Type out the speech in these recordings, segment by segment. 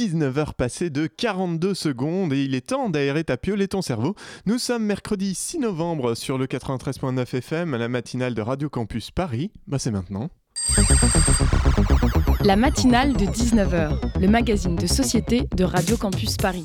19h passées de 42 secondes et il est temps d'aérer ta piole et ton cerveau. Nous sommes mercredi 6 novembre sur le 93.9 FM à la matinale de Radio Campus Paris. Bah c'est maintenant. La matinale de 19h, le magazine de société de Radio Campus Paris.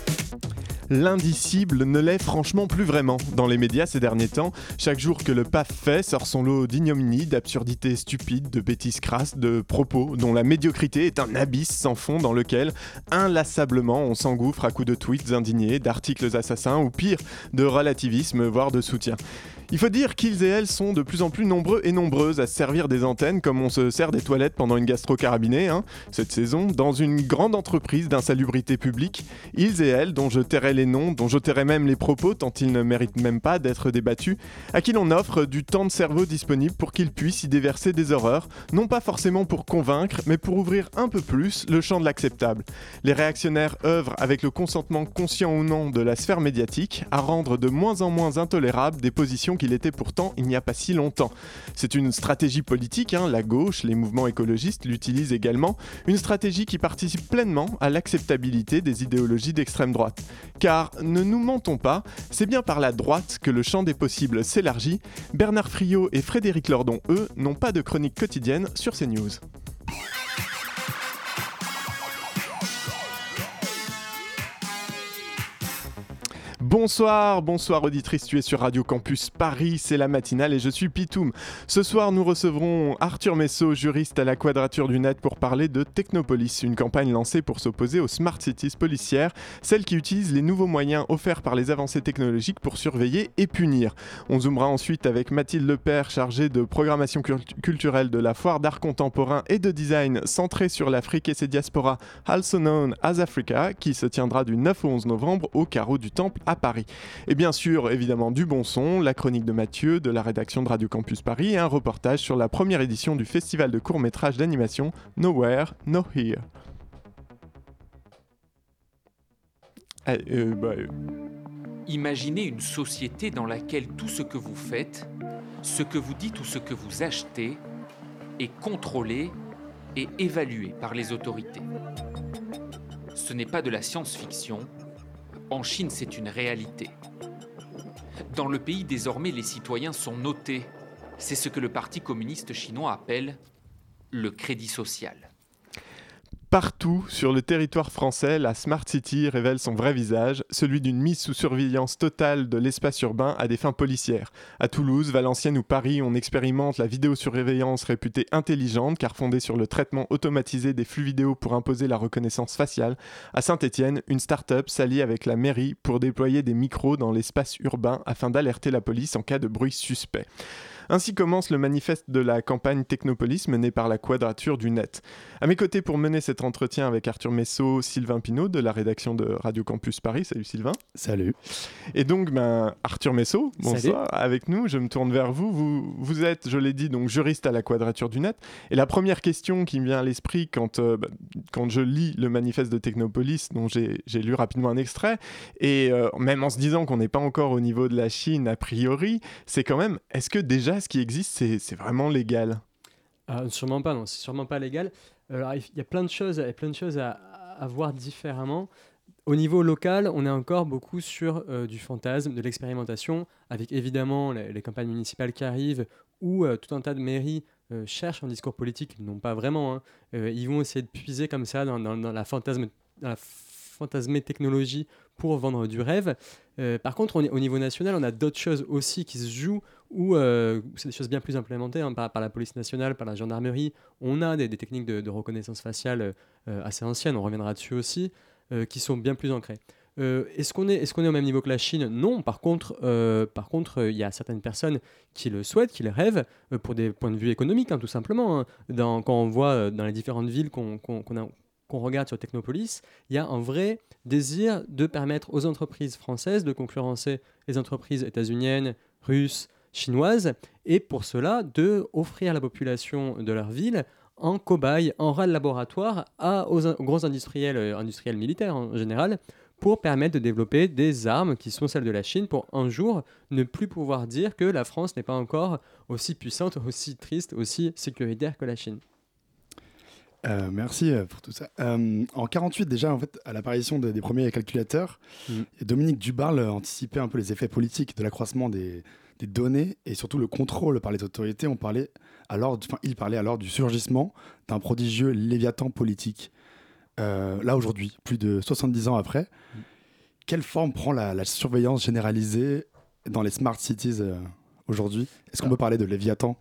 l'indicible ne l'est franchement plus vraiment. Dans les médias ces derniers temps, chaque jour que le PAF fait sort son lot d'ignominie, d'absurdités stupides, de bêtises crasses, de propos dont la médiocrité est un abysse sans fond dans lequel, inlassablement, on s'engouffre à coups de tweets indignés, d'articles assassins ou pire, de relativisme, voire de soutien. Il faut dire qu'ils et elles sont de plus en plus nombreux et nombreuses à se servir des antennes comme on se sert des toilettes pendant une gastro carabinée, hein, cette saison, dans une grande entreprise d'insalubrité publique. Ils et elles, dont je tairai les noms, dont je tairai même les propos tant ils ne méritent même pas d'être débattus, à qui l'on offre du temps de cerveau disponible pour qu'ils puissent y déverser des horreurs, non pas forcément pour convaincre, mais pour ouvrir un peu plus le champ de l'acceptable. Les réactionnaires œuvrent avec le consentement conscient ou non de la sphère médiatique à rendre de moins en moins intolérables des positions qu'il était pourtant il n'y a pas si longtemps. C'est une stratégie politique, hein, la gauche, les mouvements écologistes l'utilisent également, une stratégie qui participe pleinement à l'acceptabilité des idéologies d'extrême droite. Car, ne nous mentons pas, c'est bien par la droite que le champ des possibles s'élargit. Bernard Friot et Frédéric Lordon, eux, n'ont pas de chronique quotidienne sur ces Bonsoir, bonsoir auditrice, tu es sur Radio Campus Paris, c'est la matinale et je suis Pitoum. Ce soir, nous recevrons Arthur Messot, juriste à la Quadrature du Net, pour parler de Technopolis, une campagne lancée pour s'opposer aux Smart Cities policières, celles qui utilisent les nouveaux moyens offerts par les avancées technologiques pour surveiller et punir. On zoomera ensuite avec Mathilde Lepère, chargée de programmation culturelle de la foire d'art contemporain et de design centrée sur l'Afrique et ses diasporas, also known as Africa, qui se tiendra du 9 au 11 novembre au carreau du Temple à Paris. Et bien sûr, évidemment, du bon son, la chronique de Mathieu, de la rédaction de Radio Campus Paris et un reportage sur la première édition du festival de court-métrage d'animation Nowhere, No Here. Euh, bah, euh. Imaginez une société dans laquelle tout ce que vous faites, ce que vous dites ou ce que vous achetez est contrôlé et évalué par les autorités. Ce n'est pas de la science-fiction, en Chine, c'est une réalité. Dans le pays, désormais, les citoyens sont notés. C'est ce que le Parti communiste chinois appelle le crédit social. Partout sur le territoire français, la Smart City révèle son vrai visage, celui d'une mise sous surveillance totale de l'espace urbain à des fins policières. À Toulouse, Valenciennes ou Paris, on expérimente la vidéosurveillance réputée intelligente car fondée sur le traitement automatisé des flux vidéo pour imposer la reconnaissance faciale. À Saint-Étienne, une start-up s'allie avec la mairie pour déployer des micros dans l'espace urbain afin d'alerter la police en cas de bruit suspect. Ainsi commence le manifeste de la campagne Technopolis menée par la Quadrature du Net. À mes côtés pour mener cet entretien avec Arthur Messot, Sylvain Pinault de la rédaction de Radio Campus Paris. Salut Sylvain. Salut. Et donc, ben, Arthur Messot, bonsoir, avec nous. Je me tourne vers vous. vous. Vous êtes, je l'ai dit, donc juriste à la Quadrature du Net. Et la première question qui me vient à l'esprit quand, euh, ben, quand je lis le manifeste de Technopolis, dont j'ai lu rapidement un extrait, et euh, même en se disant qu'on n'est pas encore au niveau de la Chine a priori, c'est quand même, est-ce que déjà ce qui existe, c'est vraiment légal ah, Sûrement pas, non, c'est sûrement pas légal. Alors, il y a plein de choses, plein de choses à, voir différemment. Au niveau local, on est encore beaucoup sur euh, du fantasme, de l'expérimentation, avec évidemment les, campagnes municipales qui arrivent, où euh, tout un tas de mairies euh, cherchent un discours politique, non pas vraiment. Hein. ils vont essayer de puiser comme ça dans, la, fantasme, dans la fantasmée technologie pour vendre du rêve. Euh, par contre, au niveau national, on a d'autres choses aussi qui se jouent où euh, c'est des choses bien plus implémentées hein, par, la police nationale, par la gendarmerie. On a des, techniques de, reconnaissance faciale euh, assez anciennes, on reviendra dessus aussi, qui sont bien plus ancrées. est-ce qu'on est, est, qu'on est au même niveau que la Chine? Non. Par contre, par contre, il y a certaines personnes qui le souhaitent, qui le rêvent, pour des points de vue économiques, hein, tout simplement. Hein. Dans, quand on voit dans les différentes villes qu'on a qu'on regarde sur Technopolis, il y a un vrai désir de permettre aux entreprises françaises de concurrencer les entreprises états-uniennes, russes, chinoise, et pour cela, de offrir la population de leur ville en cobaye, en ras de laboratoire aux, aux grands industriels, euh, industriels militaires en général, pour permettre de développer des armes qui sont celles de la Chine pour un jour ne plus pouvoir dire que la France n'est pas encore aussi puissante, aussi triste, aussi sécuritaire que la Chine. Euh, merci euh, pour tout ça. Euh, en 48 déjà, en fait, à l'apparition de- des premiers calculateurs, Mm. Dominique Dubarle anticipait un peu les effets politiques de l'accroissement des, des données et surtout le contrôle par les autorités. On parlait alors, enfin, il parlait alors du surgissement d'un prodigieux léviathan politique. Euh, là aujourd'hui, plus de 70 ans après, quelle forme prend la, la surveillance généralisée dans les smart cities aujourd'hui? Est-ce qu'on peut parler de léviathan?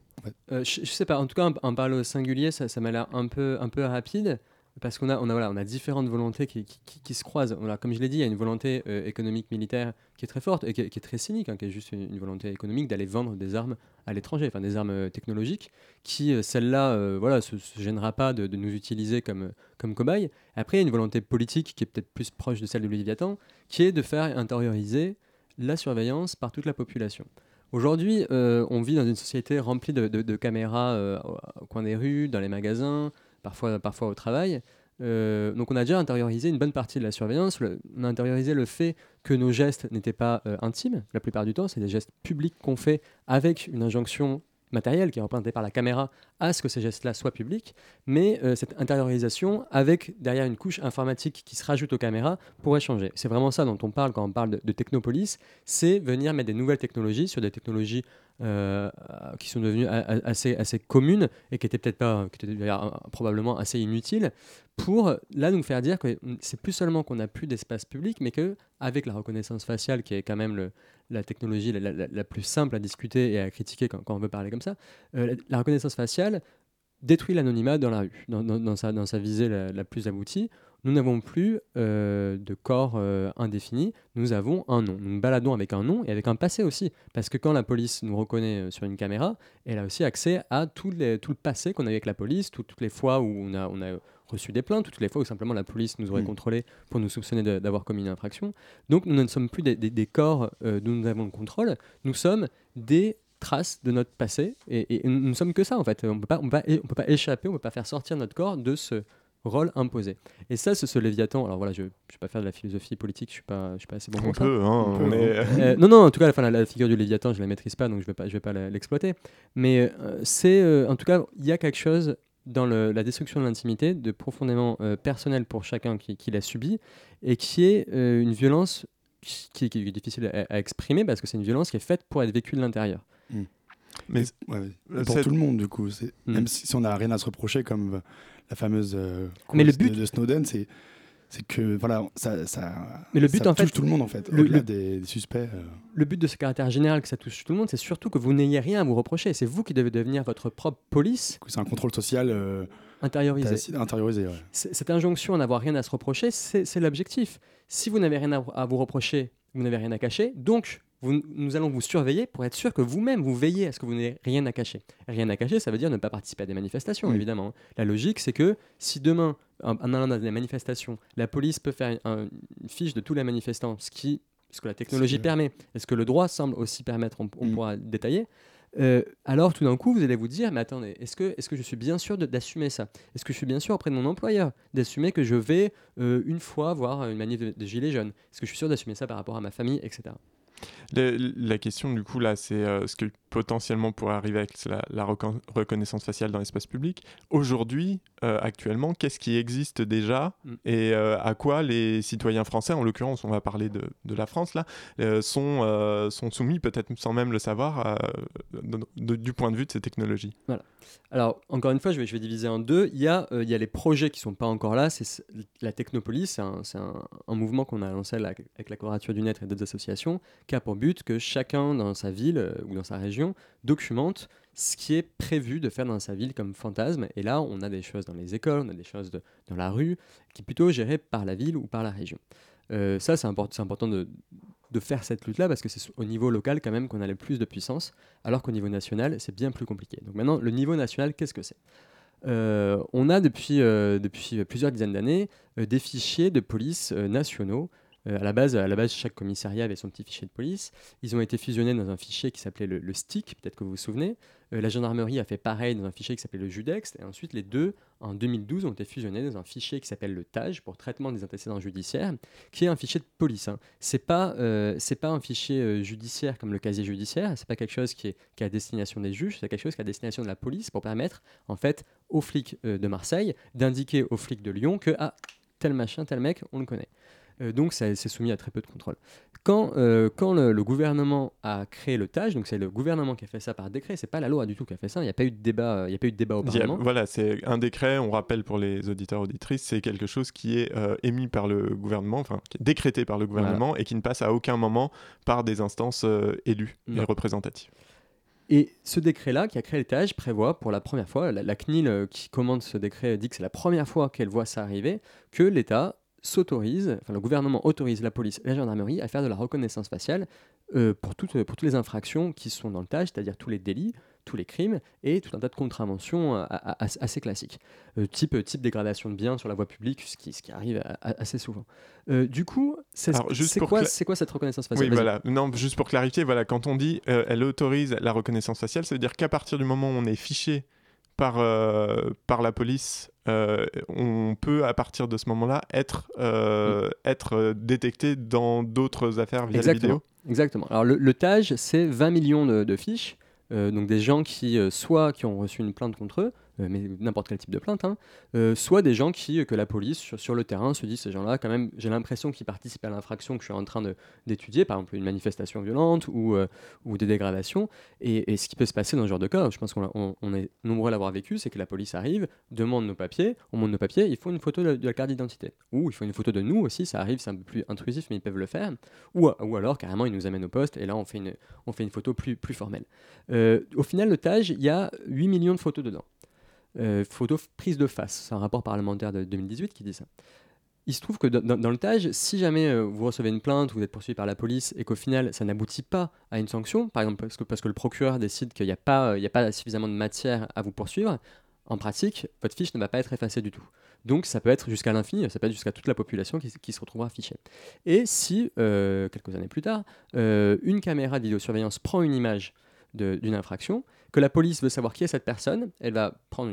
Euh, je, je sais pas, en tout cas, en, en parler au singulier, ça, m'a l'air un peu, un peu rapide. Parce qu'on a, on a, voilà, on a différentes volontés qui, qui- se croisent. On a, comme je l'ai dit, il y a une volonté euh, économique militaire qui est très forte et qui, est- très cynique, hein, qui est juste une, volonté économique d'aller vendre des armes à l'étranger, enfin des armes euh, technologiques, qui, celle-là, euh, voilà, se, gênera pas de, de nous utiliser comme, comme cobayes. Après, il y a une volonté politique qui est peut-être plus proche de celle de Léviathan, qui est de faire intérioriser la surveillance par toute la population. Aujourd'hui, euh, on vit dans une société remplie de, caméras euh, au, coin des rues, dans les magasins, parfois, parfois au travail. Euh, donc on a déjà intériorisé une bonne partie de la surveillance. On a intériorisé le fait que nos gestes n'étaient pas intimes. La plupart du temps, c'est des gestes publics qu'on fait avec une injonction matérielle qui est représentée par la caméra à ce que ces gestes-là soient publics. Mais euh, cette intériorisation, avec derrière une couche informatique qui se rajoute aux caméras, pourrait changer. C'est vraiment ça dont on parle quand on parle de, de technopolis, c'est venir mettre des nouvelles technologies sur des technologies euh, qui sont devenues assez, assez communes et qui étaient peut-être pas, qui étaient euh, probablement assez inutiles, pour là nous faire dire que c'est plus seulement qu'on n'a plus d'espace public, mais que avec la reconnaissance faciale, qui est quand même le- la technologie la, plus simple à discuter et à critiquer quand, on veut parler comme ça, euh, la, reconnaissance faciale détruit l'anonymat dans la rue, dans, sa, visée la, plus aboutie. Nous n'avons plus euh, de corps euh, indéfini, nous avons un nom. Nous baladons avec un nom et avec un passé aussi. Parce que quand la police nous reconnaît sur une caméra, elle a aussi accès à tout, le passé qu'on a avec la police, tout- toutes les fois où on a reçu des plaintes, toutes les fois où simplement la police nous aurait Mm. contrôlé pour nous soupçonner d'avoir commis une infraction. Donc nous ne sommes plus des, des- des corps euh, dont nous avons le contrôle, nous sommes des traces de notre passé et, et nous ne sommes que ça en fait. On ne peut pas, on peut pas, on peut pas échapper, on ne peut pas faire sortir notre corps de ce rôle imposé. Et ça, c'est ce Léviathan. Alors voilà, je ne vais pas faire de la philosophie politique, je ne suis, pas- je suis pas assez bon On peut, hein, On peut, on est- Euh, non, non, en tout cas, enfin, la, la figure du Léviathan, je la maîtrise pas, donc je vais pas, je vais pas la- l'exploiter. Mais euh, c'est, euh, en tout cas, il y a quelque chose dans le- la destruction de l'intimité de profondément euh, personnel pour chacun qui, qui l'a subi et qui est euh, une violence qui, qui est difficile à, à exprimer parce que c'est une violence qui est faite pour être vécue de l'intérieur. Mais Ouais. Euh, Et pour tout le monde, du coup. c'est- Mm. Même si, si on n'a rien à se reprocher, comme la fameuse euh, Mais le de- but- de, Snowden, c'est c'est que voilà, ça, ça, Mais le but, ça en fait, touche tout le monde en fait. Au-delà des, des suspects. euh, Le but de ce caractère général que ça touche tout le monde, c'est surtout que vous n'ayez rien à vous reprocher. C'est vous qui devez devenir votre propre police c'est un contrôle social euh, intériorisé. ouais. Cette injonction à n'avoir rien à se reprocher, c'est c'est l'objectif. Si vous n'avez rien à, à vous reprocher, vous n'avez rien à cacher, donc vous- nous allons vous surveiller pour être sûr que vous-même, vous veillez à ce que vous n'ayez rien à cacher. Rien à cacher, ça veut dire ne pas participer à des manifestations, Oui. évidemment. La logique, c'est que si demain, allant dans des manifestations, la police peut faire un- une fiche de tous les manifestants, ce, qui, ce que la technologie permet, et ce que le droit semble aussi permettre, on, on Mm. pourra détailler, euh, alors tout d'un coup, vous allez vous dire, mais attendez, est-ce que, est que je suis bien sûr d'assumer ça? Est-ce que je suis bien sûr auprès de mon employeur d'assumer que je vais euh, une fois voir une manif de, de gilets jaunes? Est-ce que je suis sûr d'assumer ça par rapport à ma famille, etc. La question du coup là, c'est euh, ce que potentiellement pourrait arriver avec la, la recon- reconnaissance faciale dans l'espace public. Aujourd'hui, euh, actuellement, qu'est-ce qui existe déjà Mm. et euh, à quoi les citoyens français, en l'occurrence, on va parler de, de la France là, euh, sont, sont soumis, peut-être sans même le savoir, de- de- du point de vue de ces technologies? Alors, encore une fois, je vais, je vais diviser en deux. Il y a, il y a les projets qui sont pas encore là. C'est la Technopolis, c'est un, un- un mouvement qu'on a lancé là, avec la Quadrature du Net et d'autres associations, qui a pour but que chacun dans sa ville ou dans sa région documente ce qui est prévu de faire dans sa ville comme fantasme. Et là, on a des choses dans les écoles, on a des choses dans la rue, qui est plutôt gérées par la ville ou par la région. Euh, ça, c'est import- c'est important de, faire cette lutte-là parce que c'est au niveau local quand même qu'on a le plus de puissance, alors qu'au niveau national, c'est bien plus compliqué. Donc maintenant, le niveau national, qu'est-ce que c'est? Euh, On a depuis, euh, depuis plusieurs dizaines d'années des fichiers de police euh, à, la base, à la base, chaque commissariat avait son petit fichier de police. Ils ont été fusionnés dans un fichier qui s'appelait le, STIC, peut-être que vous vous souvenez. la gendarmerie a fait pareil dans un fichier qui s'appelait le Judex. Et ensuite, les deux, en 2012, ont été fusionnés dans un fichier qui s'appelle le TAJ, pour traitement des antécédents judiciaires, qui est un fichier de police. Hein. Ce n'est pas, c'est pas un fichier judiciaire comme le casier judiciaire. C'est pas quelque chose qui est, qui est à destination des juges. C'est quelque chose qui est à destination de la police pour permettre, en fait, aux flics de Marseille d'indiquer aux flics de Lyon que, ah, tel machin, tel mec, on le connaît. Euh, donc ça c'est soumis à très peu de contrôle. Quand, euh, quand le, gouvernement a créé le TAJ, donc c'est le gouvernement qui a fait ça par décret, c'est pas la loi du tout qui a fait ça, il n'y a pas eu de débat, il y a pas eu de débat au Parlement. voilà, c'est un décret, on rappelle pour les auditeurs auditrices, c'est quelque chose qui est euh, émis par le gouvernement, enfin qui est décrété par le gouvernement et qui ne passe à aucun moment par des instances élues et représentatives. Et ce décret-là, qui a créé le TAJ, prévoit pour la première fois, la, CNIL qui commande ce décret dit que c'est la première fois qu'elle voit ça arriver, que l'État s'autorise, enfin le gouvernement autorise la police et la gendarmerie à faire de la reconnaissance faciale euh, pour, toutes, pour toutes les infractions qui sont dans le TAJ, c'est-à-dire tous les délits, tous les crimes et tout un tas de contraventions euh, assez classiques. Euh, type, type dégradation de biens sur la voie publique, ce qui, ce qui arrive assez souvent. du coup, c'est quoi, quoi cette reconnaissance faciale? Oui, voilà. Non, juste pour clarifier, voilà, quand on dit elle autorise la reconnaissance faciale, ça veut dire qu'à partir du moment où on est fiché par, par la police euh, on peut à partir de ce moment-là être, euh, mm. être euh, détecté dans d'autres affaires via Exactement. la vidéo. Exactement. Alors le, le TAJ, c'est 20 millions de, fiches, donc des gens qui soit qui ont reçu une plainte contre eux, euh, mais n'importe quel type de plainte, hein, euh, soit des gens qui, que la police sur, le terrain se dit ces gens-là, quand même, j'ai l'impression qu'ils participent à l'infraction que je suis en train d'étudier, par exemple une manifestation violente ou, euh, ou des dégradations. Et, ce qui peut se passer dans ce genre de cas, je pense qu'on est nombreux à l'avoir vécu, c'est que la police arrive, demande nos papiers, on montre nos papiers, il faut une photo de, la carte d'identité. Ou il faut une photo de nous aussi, ça arrive, c'est un peu plus intrusif, mais ils peuvent le faire. Ou, ou alors, carrément, ils nous amènent au poste et là, on fait une, on fait une photo plus, plus formelle. au final, le TAJ, il y a 8 millions de photos dedans. Euh, photo prise de face. C'est un rapport parlementaire de 2018 qui dit ça. Il se trouve que dans, le TAJ, si jamais euh, vous recevez une plainte, vous êtes poursuivi par la police et qu'au final ça n'aboutit pas à une sanction, par exemple parce que, le procureur décide qu'il n'y a, pas, il a pas suffisamment de matière à vous poursuivre, en pratique, votre fiche ne va pas être effacée du tout. Donc ça peut être jusqu'à l'infini, ça peut être jusqu'à toute la population qui, se retrouvera affichée. Et si, euh, quelques années plus tard, une caméra de vidéosurveillance prend une image d'une infraction, que la police veut savoir qui est cette personne, elle va prendre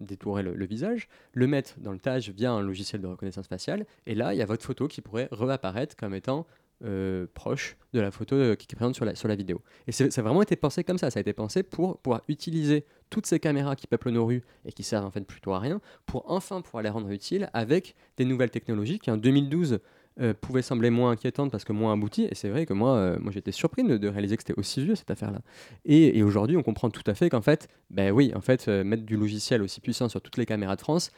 détourer le, visage, le mettre dans le TAJ via un logiciel de reconnaissance faciale, et là, il y a votre photo qui pourrait réapparaître comme étant euh, proche de la photo euh, qui est présente sur la, sur la vidéo. Et ça a vraiment été pensé comme ça, ça a été pensé pour pouvoir utiliser toutes ces caméras qui peuplent nos rues et qui servent en fait plutôt à rien, pour enfin pouvoir les rendre utiles avec des nouvelles technologies qui en 2012 euh, pouvait sembler moins inquiétante parce que moins aboutie. Et c'est vrai que moi, euh, moi j'étais surpris de, réaliser que c'était aussi vieux cette affaire-là. Et, aujourd'hui, on comprend tout à fait qu'en fait, ben oui, en fait, euh, mettre du logiciel aussi puissant sur toutes les caméras de France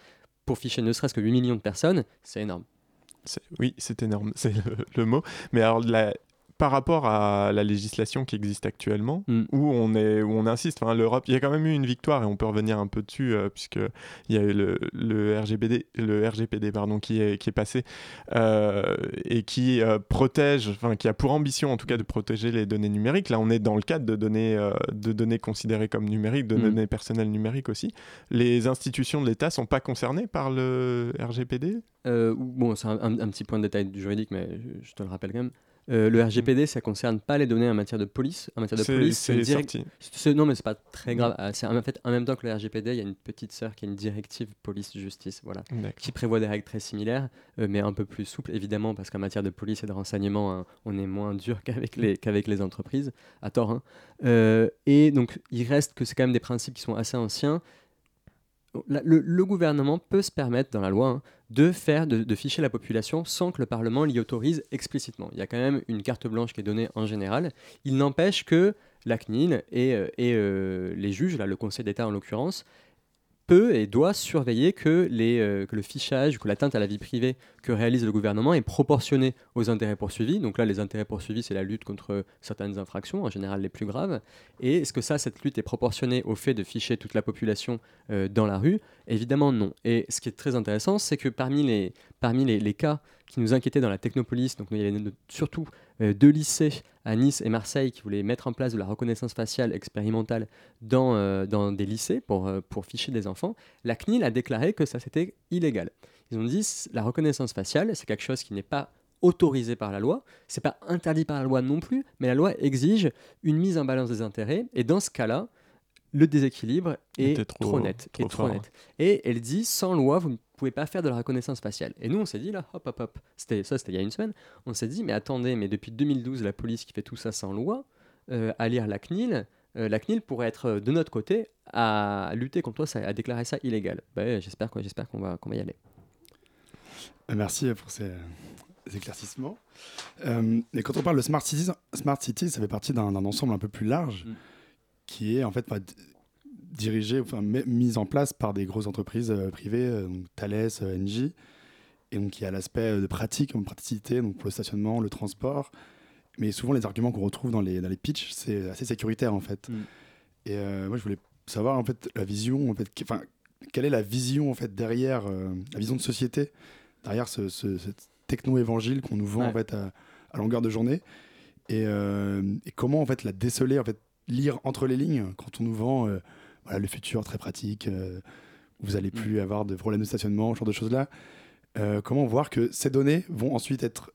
pour ficher ne serait-ce que 8 millions de personnes, c'est énorme. Oui, c'est énorme, c'est le, le, mot. Mais alors, la, par rapport à la législation qui existe actuellement, mm. où, on est, où on insiste, enfin, l'Europe, il y a quand même eu une victoire et on peut revenir un peu dessus, euh, puisqu'il y a eu le, le, RGPD, le RGPD pardon, qui, est, qui est passé euh, et qui euh, protège, enfin, qui a pour ambition en tout cas de protéger les données numériques. Là, on est dans le cadre de données, de données considérées comme numériques, de mm. données personnelles numériques aussi. Les institutions de l'État ne sont pas concernées par le RGPD Bon, c'est un, un, petit point de détail du juridique, mais je te le rappelle quand même. Euh, le RGPD, ça concerne pas les données en matière de police. En matière de police, c'est direct... Non, mais c'est pas très grave. Ah, en fait en même temps que le RGPD, il y a une petite sœur qui est une directive police-justice, voilà, qui prévoit des règles très similaires, euh, mais un peu plus souples, évidemment, parce qu'en matière de police et de renseignement, hein, on est moins dur qu'avec les qu'avec les entreprises, à tort. Hein. Euh, et donc, il reste que c'est quand même des principes qui sont assez anciens le, gouvernement peut se permettre, dans la loi, hein, de faire, de, ficher la population sans que le Parlement l'y autorise explicitement. Il y a quand même une carte blanche qui est donnée en général. Il n'empêche que la CNIL et, euh, euh, les juges, là, le Conseil d'État en l'occurrence, peut et doit surveiller que, les, euh, que le fichage, que l'atteinte à la vie privée que réalise le gouvernement est proportionné aux intérêts poursuivis. Donc là, les intérêts poursuivis, c'est la lutte contre certaines infractions, en général les plus graves. Et est-ce que ça, cette lutte est proportionnée au fait de ficher toute la population euh, dans la rue? Évidemment, non. Et ce qui est très intéressant, c'est que parmi les, cas qui nous inquiétaient dans la technopolis. Donc, il y avait surtout deux lycées à Nice et Marseille qui voulaient mettre en place de la reconnaissance faciale expérimentale dans, euh, dans des lycées pour, euh, pour ficher des enfants. La CNIL a déclaré que ça c'était illégal. Ils ont dit la reconnaissance faciale, c'est quelque chose qui n'est pas autorisé par la loi, c'est pas interdit par la loi non plus, mais la loi exige une mise en balance des intérêts, et dans ce cas-là, le déséquilibre est trop, net. trop net. Et elle dit, sans loi, vous ne pouvez pas faire de la reconnaissance faciale. Et nous, on s'est dit, là, hop, hop, hop, c'était, ça c'était il y a une semaine, on s'est dit, mais attendez, mais depuis 2012, la police qui fait tout ça sans loi, euh, à lire la CNIL, euh, la CNIL pourrait être euh, de notre côté à lutter contre ça, à déclarer ça illégal. Ben, j'espère, j'espère qu'on va, qu'on va y aller. Merci pour ces, éclaircissements. mais quand on parle de Smart Cities, Smart Cities ça fait partie d'un, ensemble un peu plus large. Mm qui est en fait dirigée, enfin mise en place par des grosses entreprises euh, privées, euh, Thales, euh, Engie, et donc il y a l'aspect de pratique, de praticité, donc pour le stationnement, le transport, mais souvent les arguments qu'on retrouve dans les, dans les pitchs, c'est assez sécuritaire en fait. Mm. Et moi je voulais savoir en fait la vision, en fait, enfin quelle est la vision en fait derrière la vision de société derrière ce, ce, techno-évangile qu'on nous vend en fait à, longueur de journée et, et, comment en fait la déceler en fait lire entre les lignes quand on nous vend euh, voilà, le futur très pratique, euh, vous allez mm. plus avoir de problèmes de stationnement, ce genre de choses-là. Euh, comment voir que ces données vont ensuite être,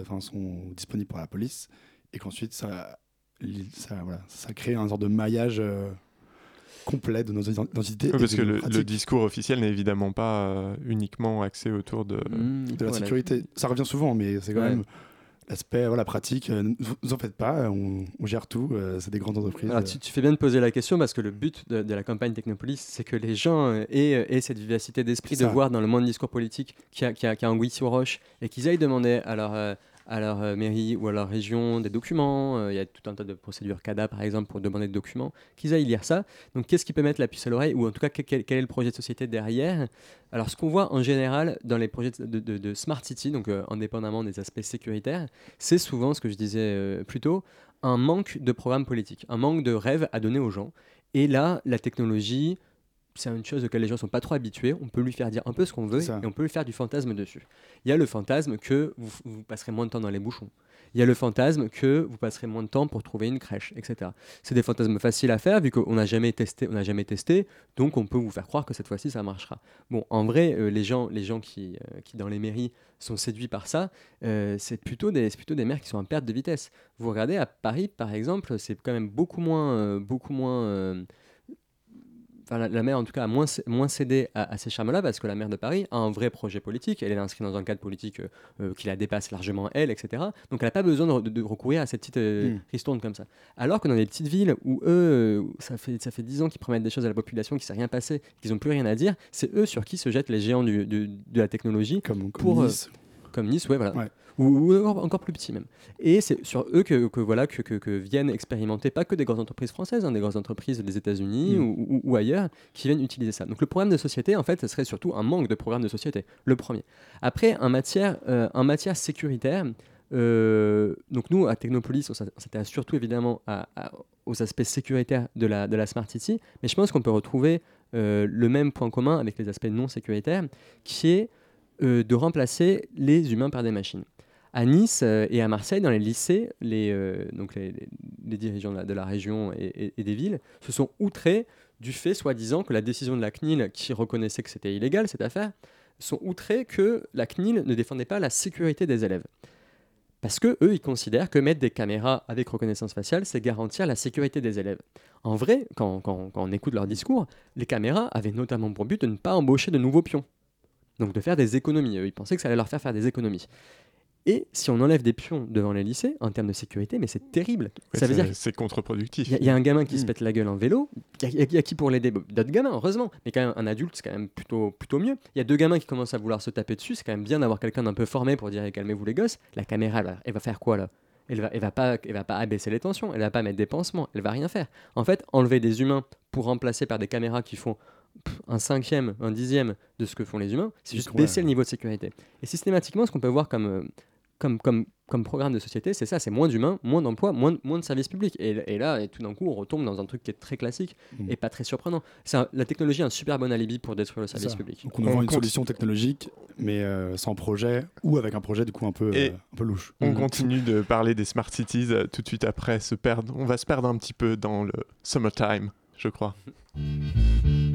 enfin, sont disponibles pour la police et qu'ensuite ça, ça, voilà, ça crée un genre de maillage complet de nos identités. parce que le, discours officiel n'est évidemment pas uniquement axé autour de, mm, de la sécurité. Ça revient souvent, mais c'est quand même Aspect voilà, pratique, euh, ne vous en faites pas, on, gère tout, euh, c'est des grandes entreprises. Alors, tu, fais bien de poser la question parce que le but de, la campagne Technopolis, c'est que les gens euh, aient, cette vivacité d'esprit de voir dans le monde discours politique qu'il y, a, un y sur roche et qu'ils aillent demander à leur, à leur euh, mairie ou à leur région des documents. Euh, il y a tout un tas de procédures CADA, par exemple, pour demander des documents, qu'ils aillent lire ça. Donc, qu'est-ce qui peut mettre la puce à l'oreille Ou en tout cas, quel, est le projet de société derrière? Alors, ce qu'on voit en général dans les projets de, Smart City, donc euh, indépendamment des aspects sécuritaires, c'est souvent ce que je disais plus tôt, un manque de programme politique, un manque de rêve à donner aux gens. Et là, la technologie, c'est une chose auquel les gens sont pas trop habitués. On peut lui faire dire un peu ce qu'on veut et on peut lui faire du fantasme dessus. Il y a le fantasme que vous, passerez moins de temps dans les bouchons. Il y a le fantasme que vous passerez moins de temps pour trouver une crèche, etc. C'est des fantasmes faciles à faire vu qu'on n'a jamais testé, on n'a jamais testé, donc on peut vous faire croire que cette fois-ci ça marchera. Bon, en vrai, euh, les gens, les gens qui, euh, qui dans les mairies sont séduits par ça, euh, c'est plutôt des, plutôt des maires qui sont en perte de vitesse. Vous regardez à Paris, par exemple, c'est quand même beaucoup moins, beaucoup moins la, maire en tout cas a moins, moins cédé à, ces charmes-là parce que la maire de Paris a un vrai projet politique, elle est inscrite dans un cadre politique euh, euh, qui la dépasse largement elle, etc. Donc elle n'a pas besoin de, recourir à cette petite euh, hmm. ristourne comme ça. Alors que dans les petites villes où eux, ça fait, ça fait 10 ans qu'ils promettent des choses à la population, qu'il ne s'est rien passé, qu'ils n'ont plus rien à dire, c'est eux sur qui se jettent les géants du, de la technologie. Comme, pour, Nice. comme Nice, ouais, voilà ou, encore plus petit même. Et c'est sur eux que, voilà, que, que, viennent expérimenter, pas que des grandes entreprises françaises, hein, des grandes entreprises des États-Unis mm. ou, ailleurs, qui viennent utiliser ça. Donc le programme de société, en fait, ce serait surtout un manque de programme de société, le premier. Après, en matière, euh, en matière sécuritaire, euh, donc nous, à Technopolis, on s'intéresse surtout évidemment aux aspects sécuritaires de la, de la Smart City, mais je pense qu'on peut retrouver euh, le même point commun avec les aspects non sécuritaires, qui est de remplacer les humains par des machines à Nice euh, et à Marseille, dans les lycées, les, euh, donc les, dirigeants de la, région et, des villes se sont outrés du fait, soi-disant, que la décision de la CNIL, qui reconnaissait que c'était illégal cette affaire, sont outrés que la CNIL ne défendait pas la sécurité des élèves. Parce que eux, ils considèrent que mettre des caméras avec reconnaissance faciale, c'est garantir la sécurité des élèves. En vrai, quand, quand on écoute leur discours, les caméras avaient notamment pour but de ne pas embaucher de nouveaux pions. Donc de faire des économies. Ils pensaient que ça allait leur faire faire des économies. Et si on enlève des pions devant les lycées, en termes de sécurité, mais c'est terrible. ça veut dire c'est contre-productif. Il y, a un gamin qui se hmm. pète la gueule en vélo. Il y, a qui pour l'aider? D'autres gamins, heureusement. Mais quand même, un adulte, c'est quand même plutôt, plutôt mieux. Il y a deux gamins qui commencent à vouloir se taper dessus. C'est quand même bien d'avoir quelqu'un d'un peu formé pour dire calmez-vous les gosses. La caméra, elle va, faire quoi là? Elle va, elle va pas, elle va pas abaisser les tensions. Elle va pas mettre des pansements. Elle va rien faire. En fait, enlever des humains pour remplacer par des caméras qui font un cinquième, un dixième de ce que font les humains, c'est juste baisser le niveau de sécurité. Et systématiquement, ce qu'on peut voir comme, euh, comme, comme, comme programme de société, c'est ça, c'est moins d'humains, moins d'emplois, moins, moins de services publics. Et, là, et tout d'un coup, on retombe dans un truc qui est très classique mmh. et pas très surprenant. la technologie est un super bon alibi pour détruire le service public. Donc on, on vend une solution technologique, mais euh, sans projet, ou avec un projet du coup un peu, euh, un peu louche. On mmh. continue de parler des smart cities euh, tout de suite après. Se perdre, on va se perdre un petit peu dans le summertime, je crois.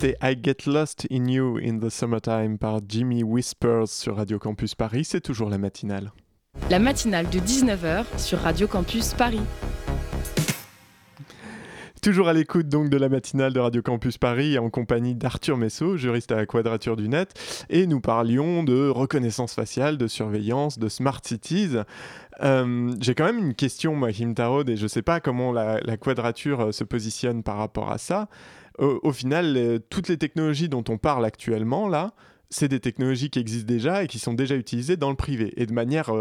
C'était I Get Lost in You in the Summertime par Jimmy Whispers sur Radio Campus Paris. C'est toujours la matinale. La matinale de 19h sur Radio Campus Paris. Toujours à l'écoute donc de la matinale de Radio Campus Paris en compagnie d'Arthur Messot, juriste à la Quadrature du Net, et nous parlions de reconnaissance faciale, de surveillance, de smart cities. Euh, J'ai quand même une question, moi, qui me et je ne sais pas comment la, Quadrature euh, se positionne par rapport à ça. Au, final, euh, toutes les technologies dont on parle actuellement, là, c'est des technologies qui existent déjà et qui sont déjà utilisées dans le privé, et de manière...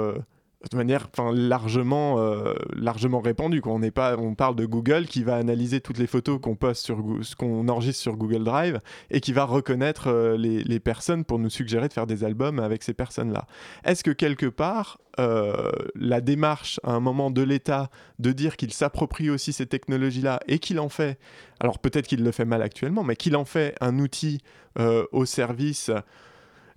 de manière largement, euh, largement répandue. Quoi. On, n'est pas, on parle de Google qui va analyser toutes les photos qu'on poste sur qu'on enregistre sur Google Drive et qui va reconnaître euh, les, personnes pour nous suggérer de faire des albums avec ces personnes-là. Est-ce que quelque part, euh, la démarche à un moment de l'État de dire qu'il s'approprie aussi ces technologies-là et qu'il en fait, alors peut-être qu'il le fait mal actuellement, mais qu'il en fait un outil au service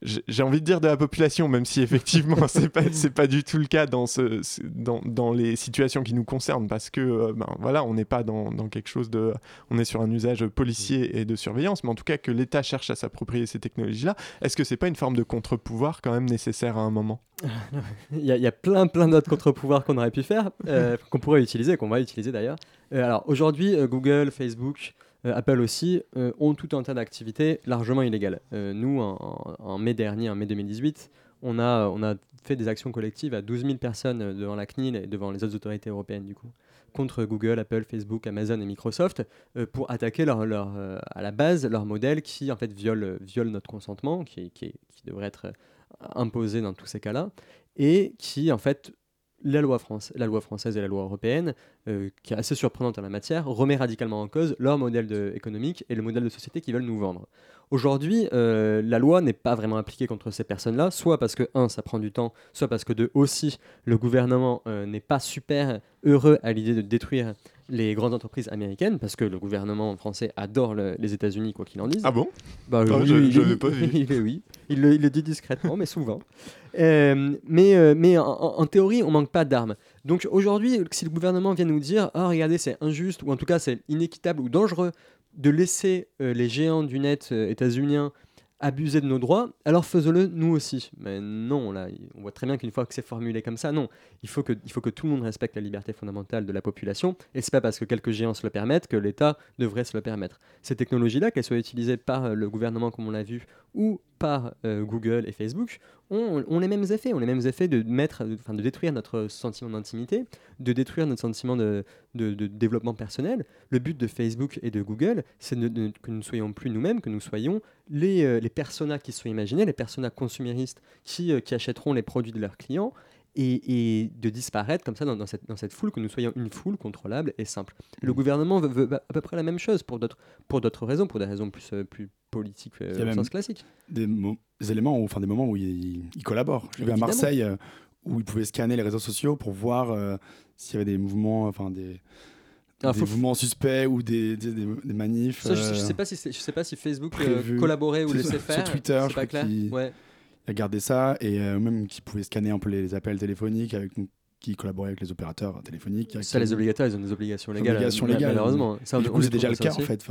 j'ai envie de dire de la population, même si effectivement c'est pas c'est pas du tout le cas dans ce ce- dans, dans les situations qui nous concernent, parce que euh, ben voilà, on n'est pas dans, dans quelque chose de, on est sur un usage policier et de surveillance, mais en tout cas que l'État cherche à s'approprier ces technologies-là, est-ce que c'est pas une forme de contre-pouvoir quand même nécessaire à un moment? Il y, a- il y a plein, plein d'autres contre-pouvoirs qu'on aurait pu faire, euh, qu'on pourrait utiliser, qu'on va utiliser d'ailleurs. Euh, alors aujourd'hui, Google, Facebook, Apple aussi euh, ont tout un tas d'activités largement illégales. Euh, nous, en, mai dernier, en mai 2018, on a, on a fait des actions collectives à 12 000 personnes euh, devant la CNIL et devant les autres autorités européennes du coup contre Google, Apple, Facebook, Amazon et Microsoft euh, pour attaquer euh, à la base leur modèle qui en fait viole, viole notre consentement, qui, qui, devrait être euh, imposé dans tous ces cas-là, et qui en fait la loi, France, la loi française et la loi européenne, euh, qui est assez surprenante en la matière, remet radicalement en cause leur modèle de- économique et le modèle de société qu'ils veulent nous vendre. Aujourd'hui, euh, la loi n'est pas vraiment appliquée contre ces personnes-là, soit parce que, un, ça prend du temps, soit parce que, deux, aussi, le gouvernement euh, n'est pas super heureux à l'idée de détruire les grandes entreprises américaines, parce que le gouvernement français adore le- les États-Unis, quoi qu'il en dise. Ah bon? Bah, Ah, oui, je- il- je il- pas vu. il- oui, il le, il le dit discrètement, mais souvent. Euh, mais euh, mais en, théorie, on manque pas d'armes. Donc aujourd'hui, si le gouvernement vient nous dire, ah regardez, c'est injuste, ou en tout cas c'est inéquitable ou dangereux de laisser euh, les géants du net états-uniens abuser de nos droits, alors faisons-le nous aussi. Mais non, là, on voit très bien qu'une fois que c'est formulé comme ça, non. Il faut, que, il faut que tout le monde respecte la liberté fondamentale de la population, et c'est pas parce que quelques géants se le permettent que l'État devrait se le permettre. Ces technologies-là, qu'elles soient utilisées par le gouvernement, comme on l'a vu, ou par euh, Google et Facebook, ont, les mêmes effets, ont les mêmes effets de mettre, de détruire notre sentiment d'intimité, de détruire notre sentiment de, développement personnel. Le but de Facebook et de Google, c'est que nous ne soyons plus nous-mêmes, que nous soyons les, euh, personas qui sont imaginés, les personas consuméristes euh, qui achèteront les produits de leurs clients, et, et de disparaître comme ça dans, dans cette, dans cette foule, que nous soyons une foule contrôlable et simple. Le gouvernement veut, veut à peu près la même chose pour d'autres pour d'autres raisons, pour des raisons plus, euh, plus politiques euh, Il au sens classique. Des, mo- des éléments, où, enfin des moments où ils, ils collaborent. J'ai vu à. Marseille euh, où ils pouvaient scanner les réseaux sociaux pour voir euh, s'il y avait des mouvements, enfin des, faut- mouvements suspects ou des, des, des- des manifs. Ça, je, euh, sais pas si c'est- je sais pas si Facebook euh, collaborait ou laissait faire. Sur Twitter, je pas clair. Ouais. Gardé ça et euh, même qui pouvait scanner un peu les, les appels téléphoniques avec qui collaboraient avec les opérateurs téléphoniques. Ça, les obligataires, ils ont des obligations légales. Obligations légales, malheureusement. Ça, on- du coup, c'est déjà le cas en fait,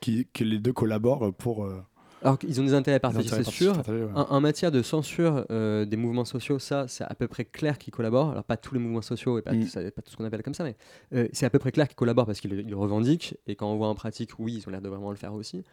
qui- que les deux collaborent pour. euh, Alors qu'ils ont des intérêts partagés, c'est sûr. partagés, ouais. En, en matière de censure euh, des mouvements sociaux, ça, c'est à peu près clair qu'ils collaborent. Alors, pas tous les mouvements sociaux et pas, Mm. tout, ça- pas tout ce qu'on appelle comme ça, mais euh, c'est à peu près clair qu'ils collaborent parce qu'ils le, ils le revendiquent. Et quand on voit en pratique, oui, ils ont l'air de vraiment le faire aussi.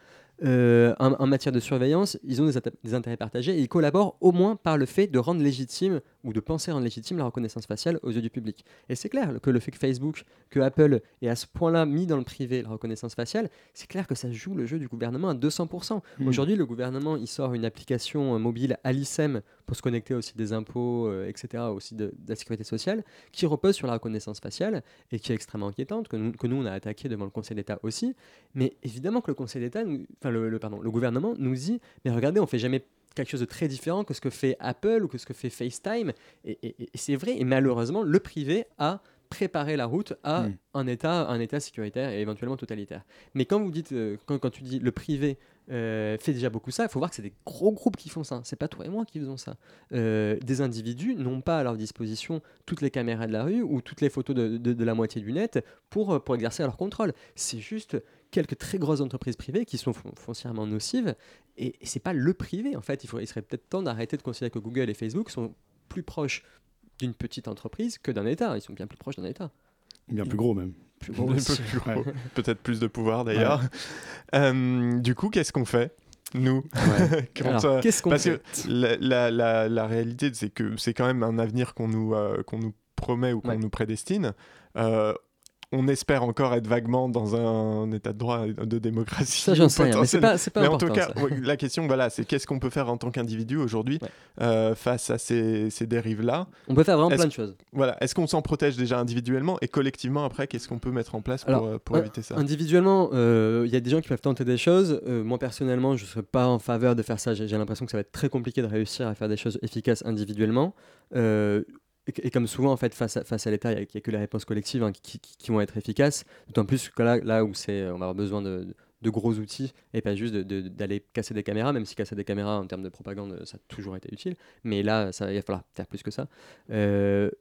Euh, en, en matière de surveillance, ils ont des, intérêts partagés et ils collaborent au moins par le fait de rendre légitime ou de penser rendre légitime la reconnaissance faciale aux yeux du public. Et c'est clair que le fait que Facebook, que Apple ait à ce point-là mis dans le privé la reconnaissance faciale, c'est clair que ça joue le jeu du gouvernement à 200%. Mm. Aujourd'hui, le gouvernement, il sort une application euh, mobile Alicem pour se connecter aussi des impôts, euh, etc., aussi de, de la sécurité sociale, qui repose sur la reconnaissance faciale et qui est extrêmement inquiétante, que nous, que nous on a attaqué devant le Conseil d'État aussi. Mais évidemment que le Conseil d'État, enfin le, le- pardon, le gouvernement nous dit, mais regardez, on fait jamais quelque chose de très différent que ce que fait Apple ou que ce que fait FaceTime. Et, et- et c'est vrai, et malheureusement, le privé a préparé la route à Mm. un, état, un état sécuritaire et éventuellement totalitaire. Mais quand vous dites, euh, quand, quand tu dis le privé euh, fait déjà beaucoup ça, il faut voir que c'est des gros groupes qui font ça. C'est pas toi et moi qui faisons ça. Euh, des individus n'ont pas à leur disposition toutes les caméras de la rue ou toutes les photos de, de- de la moitié du net pour, pour exercer leur contrôle. C'est juste quelques très grosses entreprises privées qui sont fon- foncièrement nocives et, et c'est pas le privé en fait. Il, serait peut-être temps d'arrêter de considérer que Google et Facebook sont plus proches d'une petite entreprise que d'un État. Ils sont bien plus proches d'un État. bien plus gros même. Plus Un gros peu aussi. plus gros. Ouais. Peut-être plus de pouvoir d'ailleurs. Euh, du coup, qu'est-ce qu'on fait Nous, Quand, Alors, euh, qu'est-ce qu'on parce fait? que la, la- la- la réalité, c'est que c'est quand même un avenir qu'on nous, euh, qu'on nous promet ou qu'on Ouais. nous prédestine. On espère encore être vaguement dans un état de droit de démocratie. Ça, j'en sais rien, mais c'est pas, Mais en important. tout cas, ça. la question, voilà, c'est qu'est-ce qu'on peut faire en tant qu'individu aujourd'hui Ouais. euh, face à ces, ces dérives-là? On peut faire vraiment plein de choses. Voilà, est-ce qu'on s'en protège déjà individuellement et collectivement après, qu'est-ce qu'on peut mettre en place pour, Alors, euh, pour éviter ça? Individuellement, euh, il y a des gens qui peuvent tenter des choses. Moi, personnellement, je ne serais pas en faveur de faire ça. J'ai j'ai l'impression que ça va être très compliqué de réussir à faire des choses efficaces individuellement. Euh, et, comme souvent, en fait, face à, l'État, il n'y a, que les réponses collectives hein, qui, vont être efficaces. D'autant plus que là, où c'est, on va avoir besoin de, gros outils et pas juste de- de- d'aller casser des caméras, même si casser des caméras en termes de propagande, ça a toujours été utile. Mais là, ça, il va falloir faire plus que ça. Euh,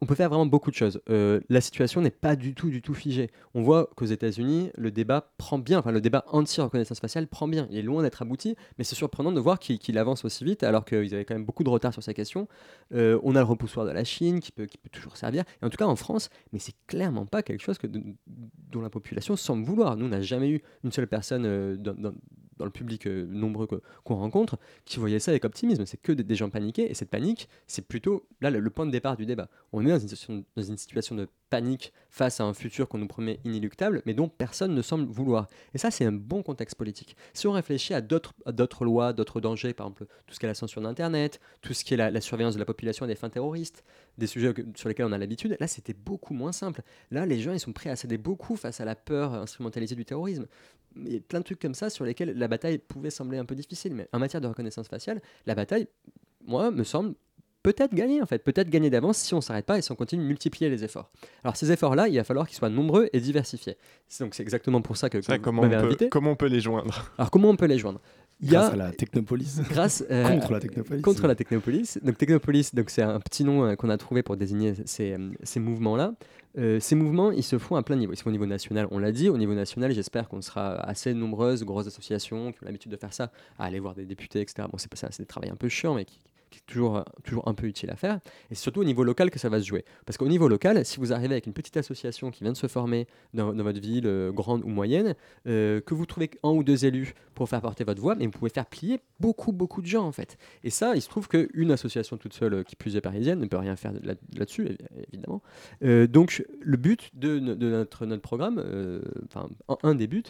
on peut faire vraiment beaucoup de choses. Euh, la situation n'est pas du tout, du tout figée. On voit qu'aux États-Unis, le débat prend bien, enfin le débat anti-reconnaissance faciale prend bien. Il est loin d'être abouti, mais c'est surprenant de voir qu'il avance aussi vite, alors qu'ils avaient quand même beaucoup de retard sur ces questions. Euh, on a le repoussoir de la Chine qui peut, qui peut toujours servir. Et en tout cas en France, mais c'est clairement pas quelque chose que, dont la population semble vouloir. Nous, on n'a jamais eu une seule personne euh, dans le public euh, nombreux qu'on rencontre qui voyait ça avec optimisme. C'est que des, gens paniqués. Et cette panique, c'est plutôt là le, point de départ du débat. On est dans une situation, dans une situation de panique face à un futur qu'on nous promet inéluctable, mais dont personne ne semble vouloir. Et ça, c'est un bon contexte politique. Si on réfléchit à d'autres à d'autres lois, d'autres dangers, par exemple tout ce qui est la censure d'Internet, tout ce qui est la, la surveillance de la population à des fins terroristes, des sujets sur lesquels on a l'habitude, là, c'était beaucoup moins simple. Là, les gens, ils sont prêts à céder beaucoup face à la peur instrumentalisée du terrorisme. Il y a plein de trucs comme ça sur lesquels la bataille pouvait sembler un peu difficile. Mais en matière de reconnaissance faciale, la bataille, moi, me semble peut-être gagner en fait, peut-être gagner d'avance si on s'arrête pas et si on continue de multiplier les efforts. Alors ces efforts-là, il va falloir qu'ils soient nombreux et diversifiés. C'est- Donc c'est exactement pour ça que, que Ça, vous comment, on peut, invité. comment on peut les joindre? Alors comment on peut les joindre? Il y Grâce a à la technopolis. grâce euh, Contre la technopolis. contre la Technopolis. Donc Technopolis, donc c'est un petit nom euh, qu'on a trouvé pour désigner ces, euh, ces mouvements-là. Euh, ces mouvements, ils se font à plein niveau. Ils se font au niveau national, on l'a dit. Au niveau national, j'espère qu'on sera assez nombreuses, grosses associations qui ont l'habitude de faire ça, à aller voir des députés, etc. Bon, c'est pas ça, c'est des travail un peu chiant, mais qui, toujours, toujours un peu utile à faire. Et c'est surtout au niveau local que ça va se jouer. Parce qu'au niveau local, si vous arrivez avec une petite association qui vient de se former dans, votre ville, euh, grande ou moyenne, euh, que vous trouvez un ou deux élus pour faire porter votre voix, mais vous pouvez faire plier beaucoup, beaucoup de gens en fait. Et ça, il se trouve qu'une association toute seule, qui plus est parisienne, ne peut rien faire là- là-dessus, évi- évidemment. Euh, donc le but de, de notre, notre programme, enfin un, des buts,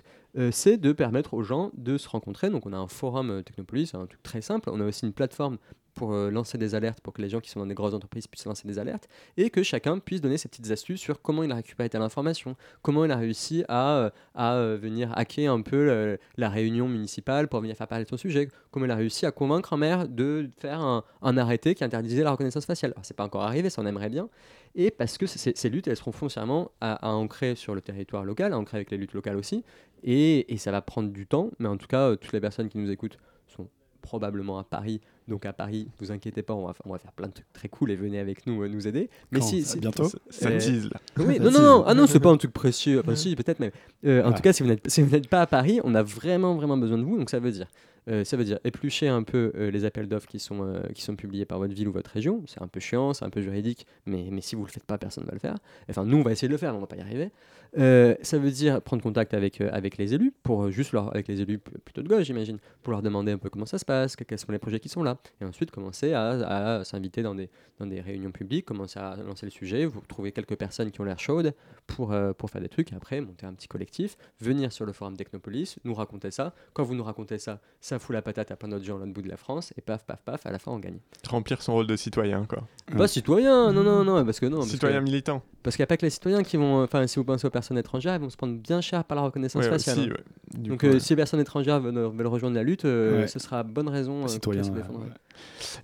c'est de permettre aux gens de se rencontrer. Donc on a un forum Technopolis, un truc très simple. On a aussi une plateforme pour euh, lancer des alertes, pour que les gens qui sont dans des grosses entreprises puissent lancer des alertes, et que chacun puisse donner ses petites astuces sur comment il a récupéré telle information, comment il a réussi à, euh, à euh, venir hacker un peu la réunion municipale pour venir faire parler de son sujet, comment il a réussi à convaincre un maire de faire un, arrêté qui interdisait la reconnaissance faciale. Alors c'est pas encore arrivé, ça on aimerait bien, et parce que ces, luttes, elles seront foncièrement à, ancrer sur le territoire local, à ancrer avec les luttes locales aussi, et, et ça va prendre du temps, mais en tout cas, toutes les personnes qui nous écoutent sont probablement à Paris. Donc à Paris, vous inquiétez pas, on va, on va faire plein de trucs très cool et venez avec nous euh, nous aider. Mais Quand si, si- bientôt Ça- Ça Euh, là. oui, non, non, non, ah non, c'est pas un truc précieux. Enfin, si, peut-être, mais euh, en Ah. tout cas, si vous n'êtes si vous n'êtes pas à Paris, on a vraiment, vraiment besoin de vous. Donc ça veut dire, euh, ça veut dire éplucher un peu euh, les appels d'offres qui sont euh, qui sont publiés par votre ville ou votre région. C'est un peu chiant, c'est un peu juridique, mais mais si vous le faites pas, personne ne va le faire. Enfin, nous, on va essayer de le faire, mais on va pas y arriver. Ça veut dire prendre contact avec, avec les élus, pour juste leur, avec les élus plutôt de gauche, j'imagine, pour leur demander un peu comment ça se passe, que- quels sont les projets qui sont là, et ensuite commencer à, à s'inviter dans des, dans des réunions publiques, commencer à lancer le sujet, vous trouvez quelques personnes qui ont l'air chaudes pour, pour faire des trucs, et après monter un petit collectif, venir sur le forum Technopolis, nous raconter ça. Quand vous nous racontez ça, ça fout la patate à plein d'autres gens à l'autre bout de la France, et paf, paf, paf, à la fin on gagne. Remplir son rôle de citoyen, quoi. Pas citoyen, non, non, non, parce que non. parce Citoyen que- militant. parce qu'il n'y a pas que les citoyens qui vont. Enfin, si vous pensez aux personnes étrangères, elles vont se prendre bien cher par la reconnaissance Ouais, faciale. aussi, hein. ouais. Du Donc, coup, euh, ouais. si les personnes étrangères veulent, veulent rejoindre la lutte, euh, Ouais. ce sera bonne raison. euh, Citoyen, se ouais, défendent. ouais.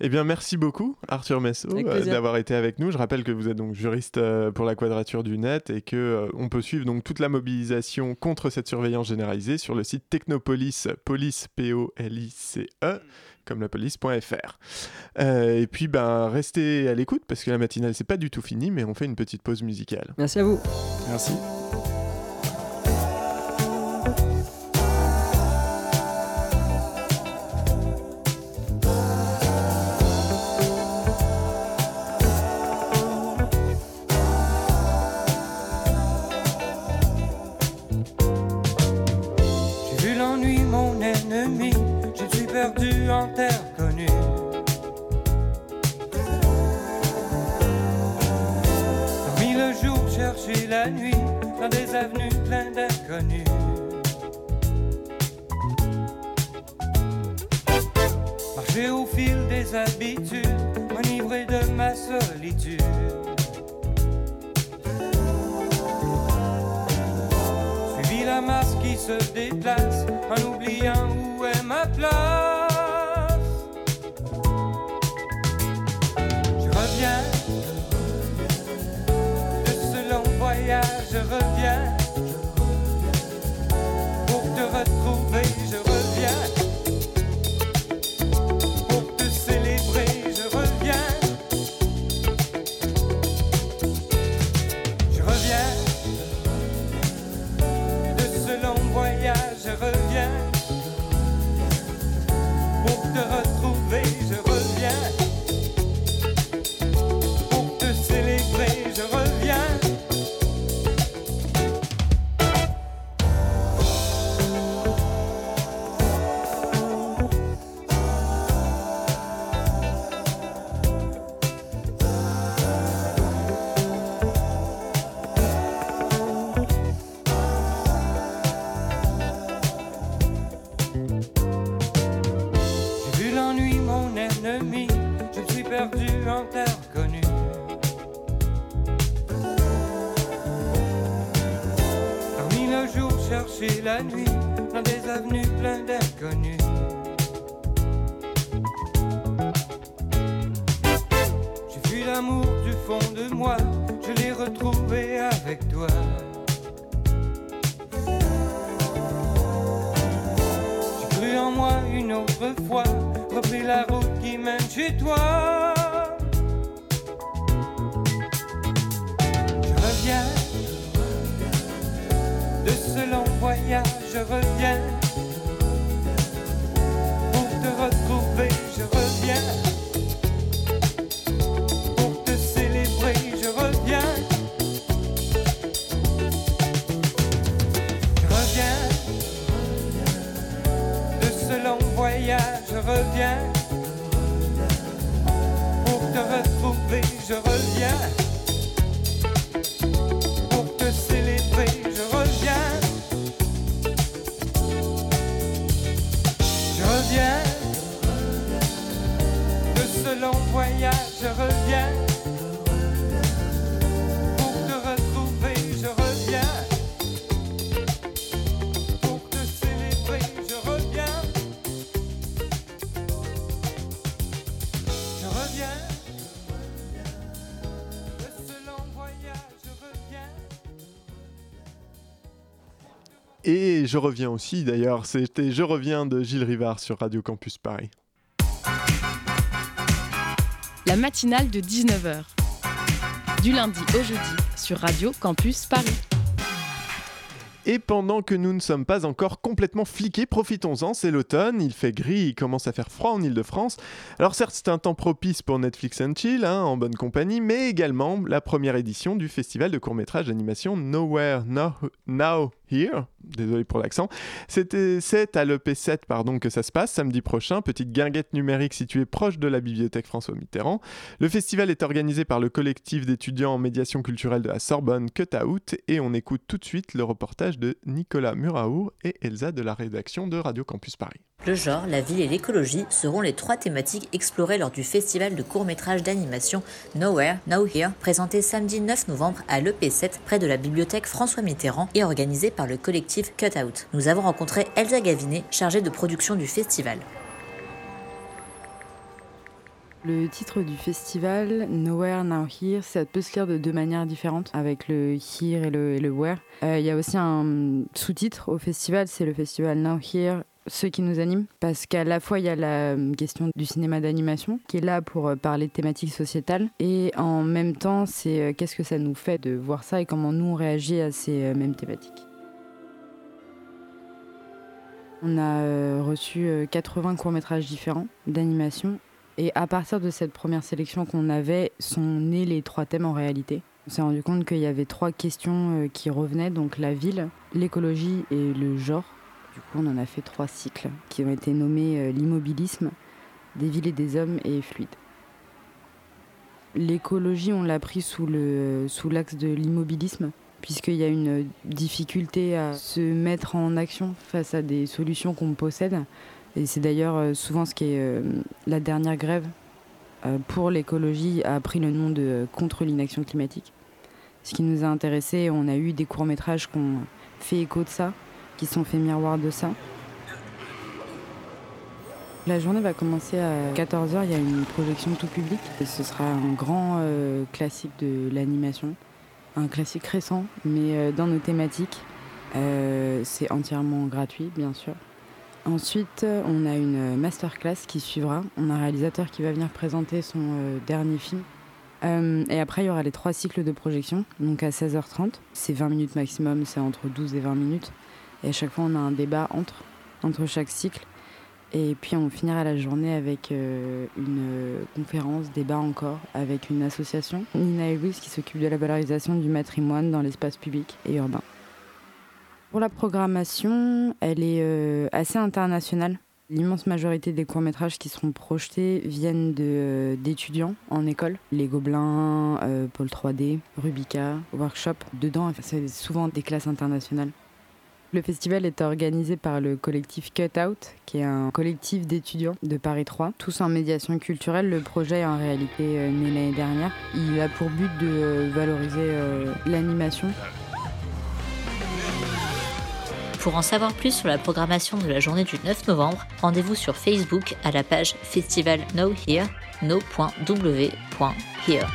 Eh bien, merci beaucoup, Arthur Messot, euh, d'avoir été avec nous. Je rappelle que vous êtes donc juriste euh, pour la Quadrature du Net et que euh, on peut suivre donc toute la mobilisation contre cette surveillance généralisée sur le site Technopolis, police p o l i c e comme la police.fr. Euh, et puis, ben, restez à l'écoute parce que la matinale c'est pas du tout fini, mais on fait une petite pause musicale. Merci à vous. Merci. Nuit dans des avenues pleines d'inconnus. Marcher au fil des habitudes, enivré de ma solitude. Suivi la masse qui se déplace en oubliant où est ma place. du fond de moi, je l'ai retrouvé avec toi. J'ai cru en moi une autre fois, repris la route qui mène chez toi. Je reviens de ce long voyage, je reviens pour te retrouver, je reviens. Pour te retrouver, je reviens. Je reviens aussi d'ailleurs, c'était Je reviens de Gilles Rivard sur Radio Campus Paris. La matinale de 19h. Du lundi au jeudi sur Radio Campus Paris. Et pendant que nous ne sommes pas encore complètement fliqués, profitons-en, c'est l'automne, il fait gris, il commence à faire froid en Ile-de-France. Alors certes, c'est un temps propice pour Netflix and Chill, hein, en bonne compagnie, mais également la première édition du festival de court-métrage d'animation Nowhere Now, Now Désolé pour l'accent. C'est à l'EP7 pardon que ça se passe samedi prochain, petite guinguette numérique située proche de la bibliothèque François Mitterrand. Le festival est organisé par le collectif d'étudiants en médiation culturelle de la Sorbonne Cut Out et on écoute tout de suite le reportage de Nicolas Muraour et Elsa de la rédaction de Radio Campus Paris. Le genre, la ville et l'écologie seront les trois thématiques explorées lors du festival de court-métrage d'animation Nowhere, Now Here, présenté samedi 9 novembre à l'EP7 près de la bibliothèque François Mitterrand et organisé par le collectif Cutout. Nous avons rencontré Elsa Gavinet, chargée de production du festival. Le titre du festival, Nowhere Now Here, ça peut se lire de deux manières différentes, avec le Here et le, Where. Euh, Il y a aussi un sous-titre au festival, c'est le festival Now Here, ceux qui nous animent, parce qu'à la fois il y a la euh, question du cinéma d'animation, qui est là pour euh, parler de thématiques sociétales, et en même temps c'est euh, qu'est-ce que ça nous fait de voir ça et comment nous on réagit à ces mêmes thématiques. On a reçu euh, 80 courts-métrages différents d'animation et à partir de cette première sélection qu'on avait, sont nés les trois thèmes en réalité. On s'est rendu compte qu'il y avait trois questions qui revenaient, donc la ville, l'écologie et le genre. Du coup, on en a fait trois cycles qui ont été nommés euh, l'immobilisme, des villes et des hommes et fluide. L'écologie, on l'a pris sous l'axe de l'immobilisme, puisqu'il y a une difficulté à se mettre en action face à des solutions qu'on possède. Et c'est d'ailleurs euh, souvent ce qui est euh, la dernière grève pour l'écologie a pris le nom de contre l'inaction climatique. Ce qui nous a intéressé, on a eu des courts-métrages qui ont fait écho de ça, qui sont fait miroir de ça. La journée va commencer à 14h, il y a une projection tout public. Ce sera un grand euh, classique de l'animation, un classique récent, mais euh, dans nos thématiques. Euh, c'est entièrement gratuit, bien sûr. Ensuite, on a une masterclass qui suivra. On a un réalisateur qui va venir présenter son dernier film. Et après, il y aura les trois cycles de projection, donc à 16h30. C'est 20 minutes maximum, c'est entre 12 et 20 minutes. Et à chaque fois, on a un débat entre, entre chaque cycle. Et puis, on finira la journée avec euh, une euh, conférence, débat encore, avec une association, Nina Lewis, qui s'occupe de la valorisation du patrimoine dans l'espace public et urbain. Pour la programmation, elle est euh, assez internationale. L'immense majorité des courts-métrages qui seront projetés viennent d'étudiants en école. Les Gobelins, Pôle 3D, Rubica, Workshop. Dedans, c'est souvent des classes internationales. Le festival est organisé par le collectif Cutout, qui est un collectif d'étudiants de Paris 3, tous en médiation culturelle. Le projet est en réalité euh, né l'année dernière. Il a pour but de euh, valoriser euh, l'animation Pour en savoir plus sur la programmation de la journée du 9 novembre, rendez-vous sur Facebook à la page Festival Know Here, no.w.here.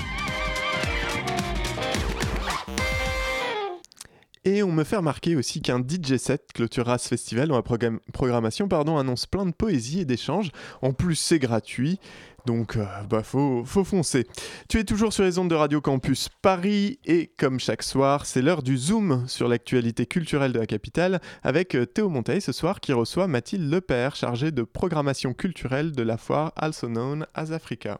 Et on me fait remarquer aussi qu'un DJ set clôturera ce festival dont la programmation pardon, annonce plein de poésie et d'échanges. En plus, c'est gratuit. Donc, euh, bah, faut, faut foncer. Tu es toujours sur les ondes de Radio Campus Paris et comme chaque soir, c'est l'heure du Zoom sur l'actualité culturelle de la capitale avec euh, Théo Monteil ce soir qui reçoit Mathilde Lepère, chargée de programmation culturelle de la foire also known as Africa.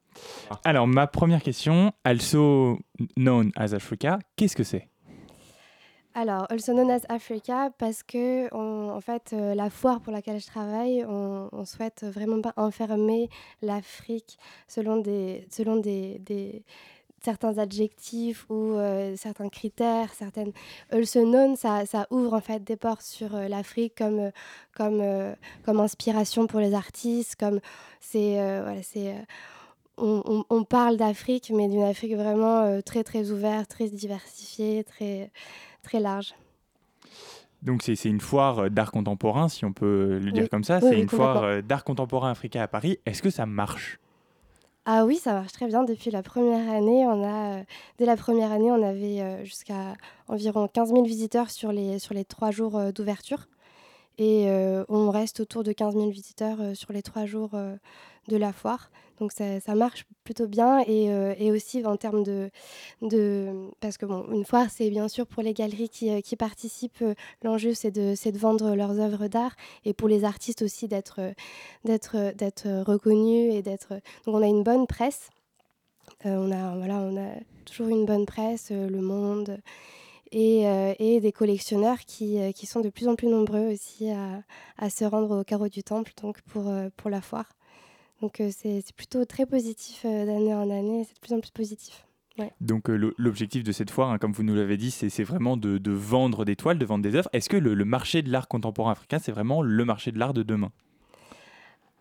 Alors, ma première question, also known as Africa, qu'est-ce que c'est? Alors, also known as Africa, parce que, en fait, euh, la foire pour laquelle je travaille, on, on souhaite vraiment pas enfermer l'Afrique selon des, selon des, certains adjectifs ou euh, certains critères, certaines also known, ça, ça, ouvre en fait des portes sur euh, l'Afrique comme, comme, comme inspiration pour les artistes, comme c'est voilà, c'est on, parle d'Afrique, mais d'une Afrique vraiment euh, très très ouverte, très diversifiée, très, très large. Donc c'est une foire euh, d'art contemporain, si on peut le dire comme ça. c'est une foire euh, d'art contemporain africain à Paris. Est-ce que ça marche? Ah oui, ça marche très bien. Depuis la première année, on a, dès la première année, on avait jusqu'à environ 15 000 visiteurs sur les, sur les trois jours d'ouverture. Et on reste autour de 15 000 visiteurs sur les trois jours de la foire. Donc ça, marche plutôt bien euh, et, aussi en termes de. Parce que une foire, c'est bien sûr pour les galeries qui, euh, participent, euh, l'enjeu c'est de, de vendre leurs œuvres d'art et pour les artistes aussi d'être reconnus et d'être... Donc on a une bonne presse. on, a, voilà, on a toujours une bonne presse, Le Monde... Et, et, des collectionneurs qui, qui, sont de plus en plus nombreux aussi à, à se rendre au carreau du temple donc pour, pour la foire. Donc euh, c'est plutôt très positif euh, d'année en année, c'est de plus en plus positif. Donc euh, l'objectif de cette foire, hein, comme vous nous l'avez dit, c'est vraiment de, vendre des toiles, de vendre des œuvres. Est-ce que le, marché de l'art contemporain africain, c'est vraiment le marché de l'art de demain?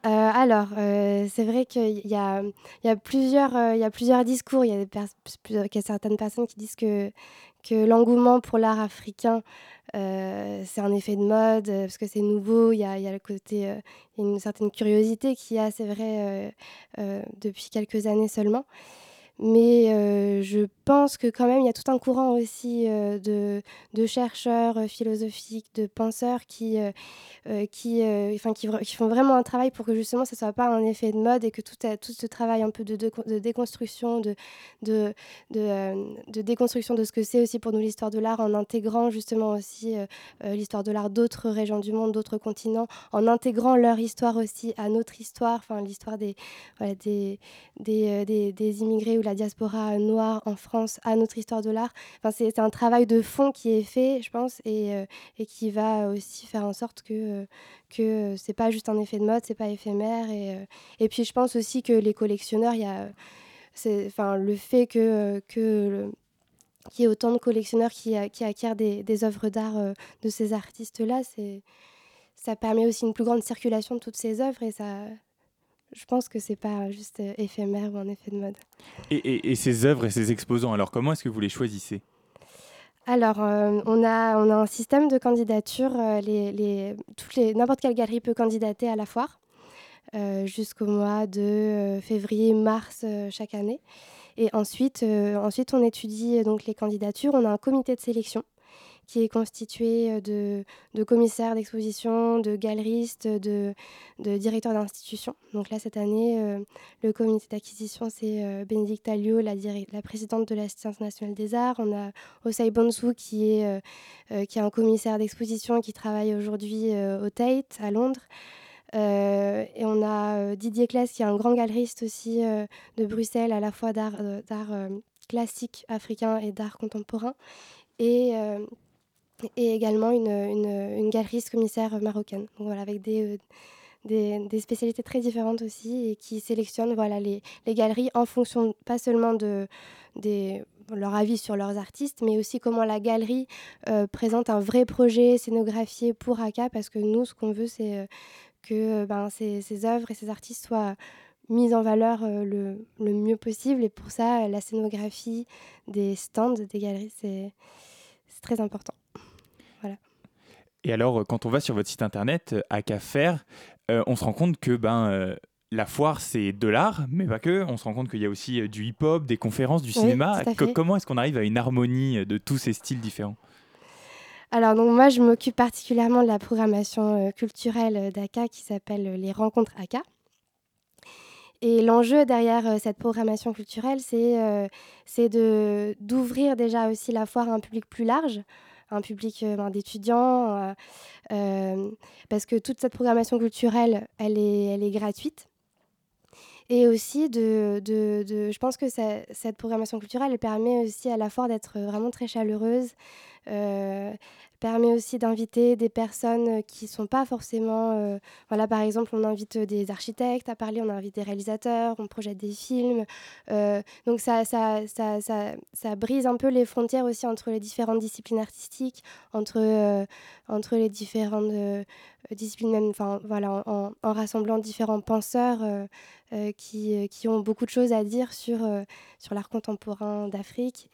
Alors, c'est vrai qu'il y a, y, a plusieurs, il y a plusieurs discours. Il y, y, a certaines personnes qui disent que, que l'engouement pour l'art africain euh, c'est un effet de mode euh, parce que c'est nouveau. Il y a, le côté, euh, une certaine curiosité qui a, c'est vrai, depuis quelques années seulement. Mais euh, je pense que quand même, il y a tout un courant aussi euh, de, de, chercheurs euh, philosophiques, de penseurs qui, qui, qui, qui, font vraiment un travail pour que justement ce ne soit pas un effet de mode et que tout, tout ce travail un peu de, de, déconstruction, de, de, de, déconstruction de ce que c'est aussi pour nous l'histoire de l'art, en intégrant justement aussi l'histoire de l'art d'autres régions du monde, d'autres continents, en intégrant leur histoire aussi à notre histoire, enfin l'histoire des, des, des, des, des immigrés ou la diaspora noire en France à notre histoire de l'art. Enfin, c'est un travail de fond qui est fait, je pense, et, euh, et qui va aussi faire en sorte que, euh, que c'est pas juste un effet de mode, c'est pas éphémère. Et, euh, et puis je pense aussi que les collectionneurs, il y a enfin, le fait que, que qu'il y ait autant de collectionneurs qui, qui acquièrent des, des œuvres d'art de ces artistes-là, ça permet aussi une plus grande circulation de toutes ces œuvres et ça, je pense que c'est pas juste euh, éphémère ou un effet de mode. Et, ces œuvres et ces exposants, alors comment est-ce que vous les choisissez? Alors, euh, on, a, on a un système de candidature. Euh, les, les, les, n'importe quelle galerie peut candidater à la foire jusqu'au mois de février-mars chaque année. Et ensuite, ensuite, on étudie donc les candidatures. On a un comité de sélection qui est constitué euh, de, commissaires d'exposition, de galeristes, de, directeurs d'institutions. Donc là, cette année, euh, le comité d'acquisition, c'est euh, Bénédicte Alliot, la, la, présidente de l'Assistance nationale des arts. On a Osei Bonsou, qui est, qui est un commissaire d'exposition qui travaille aujourd'hui au Tate, à Londres. et on a Didier Claes, qui est un grand galeriste aussi de Bruxelles, à la fois d'art classique africain et d'art contemporain. Et et également une, une, une galeriste commissaire marocaine. Donc voilà, avec des, euh, spécialités très différentes aussi et qui sélectionnent voilà, les, galeries en fonction pas seulement de, leur avis sur leurs artistes, mais aussi comment la galerie euh, présente un vrai projet scénographié pour ACA, parce que nous, ce qu'on veut, c'est que ben, ces, œuvres et ces artistes soient mises en valeur le, le, mieux possible. Et pour ça, la scénographie des stands des galeries, c'est très important. Et alors, quand on va sur votre site internet, ACA Faire, on se rend compte que ben, la foire, c'est de l'art, mais pas que. On se rend compte qu'il y a aussi euh, du hip-hop, des conférences, du cinéma. comment est-ce qu'on arrive à une harmonie euh, de tous ces styles différents? Alors donc moi je m'occupe particulièrement de la programmation euh, culturelle d'ACA qui s'appelle les rencontres ACA. Et l'enjeu derrière cette programmation culturelle, c'est d'ouvrir déjà aussi la foire à un public plus large, un public ben, d'étudiants, parce que toute cette programmation culturelle, elle est, elle est gratuite. Et aussi, de, de, je pense que cette programmation culturelle elle permet aussi à la fois d'être vraiment très chaleureuse, euh, permet aussi d'inviter des personnes qui ne sont pas forcément... Euh, voilà, par exemple, on invite des architectes à parler, on invite des réalisateurs, on projette des films. Euh, donc ça, ça, ça, ça, ça brise un peu les frontières aussi entre les différentes disciplines artistiques, entre, entre les différentes disciplines, même, voilà, en, rassemblant différents penseurs qui, qui ont beaucoup de choses à dire sur, sur l'art contemporain d'Afrique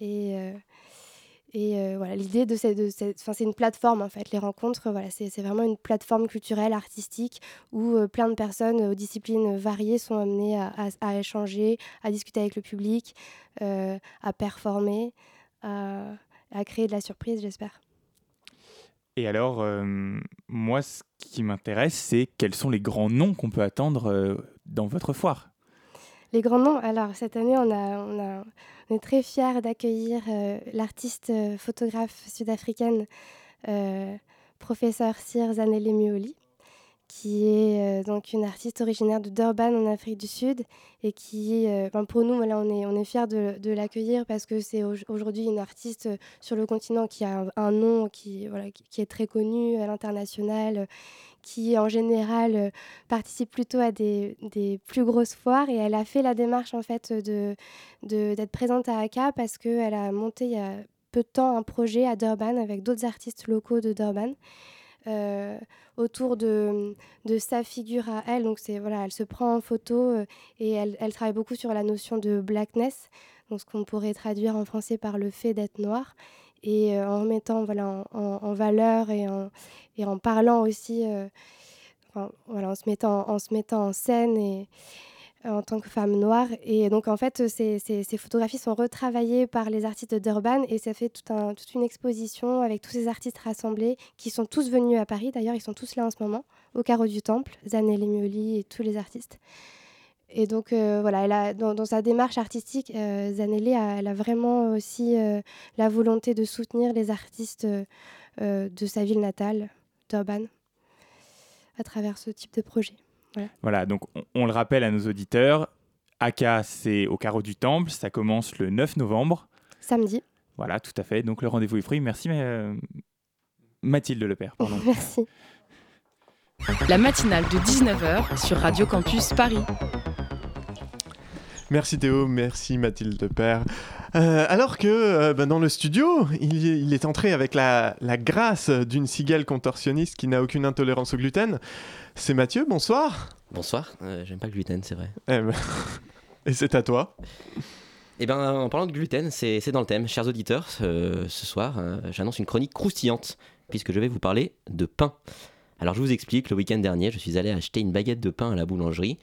et euh, voilà, l'idée de cette, de c'est une plateforme en fait. Les rencontres, voilà, c'est vraiment une plateforme culturelle, artistique, où euh, plein de personnes aux disciplines variées sont amenées à, à, échanger, à discuter avec le public, euh, à performer, à, à, créer de la surprise, j'espère. Et alors, moi, ce qui m'intéresse, c'est quels sont les grands noms qu'on peut attendre dans votre foire? Les grands noms, alors cette année, on est très fiers d'accueillir euh, l'artiste euh, photographe sud-africaine, euh, professeur Sir Zanele Mioli, qui est donc une artiste originaire de Durban en Afrique du Sud et qui, pour nous, voilà, on est, fiers de, l'accueillir parce que c'est aujourd'hui une artiste sur le continent qui a un, nom qui, qui, est très connu à l'international, qui en général euh, participe plutôt à des, plus grosses foires et elle a fait la démarche en fait de d'être présente à ACA parce qu'elle a monté il y a peu de temps un projet à Durban avec d'autres artistes locaux de Durban. Euh, autour de, de, sa figure à elle. Donc c'est voilà, elle se prend en photo euh, et elle, elle, travaille beaucoup sur la notion de blackness, donc ce qu'on pourrait traduire en français par le fait d'être noir et euh, en remettant voilà, en, valeur et en, parlant aussi, euh, voilà, en, se mettant, en mettant scène et en tant que femme noire. Et donc, en fait, ces, photographies sont retravaillées par les artistes d'Urban et ça fait toute une exposition avec tous ces artistes rassemblés qui sont tous venus à Paris. D'ailleurs, ils sont tous là en ce moment, au Carreau du Temple, Zanelli Mioli et tous les artistes. Et donc, euh, voilà, elle a, dans, sa démarche artistique, euh, Zanelli, a, elle a vraiment aussi euh, la volonté de soutenir les artistes de sa ville natale, Durban, à travers ce type de projet. Voilà, donc on, le rappelle à nos auditeurs, AKA, c'est au carreau du Temple, ça commence le 9 novembre. Samedi. Voilà, tout à fait. Donc le rendez-vous est pris. Merci Mathilde Lepère. Pardon. Merci. La matinale de 19h sur Radio Campus Paris. Merci Théo, merci Mathilde Père. Euh, alors que euh, ben, dans le studio, il, est entré avec la, grâce d'une cigale contorsionniste qui n'a aucune intolérance au gluten. C'est Mathieu, bonsoir. Bonsoir, euh, j'aime pas le gluten, c'est vrai. Eh ben, et c'est à toi. Eh ben, en parlant de gluten, c'est dans le thème. Chers auditeurs, ce soir, j'annonce une chronique croustillante, puisque je vais vous parler de pain. Alors je vous explique, le week-end dernier, je suis allé acheter une baguette de pain à la boulangerie.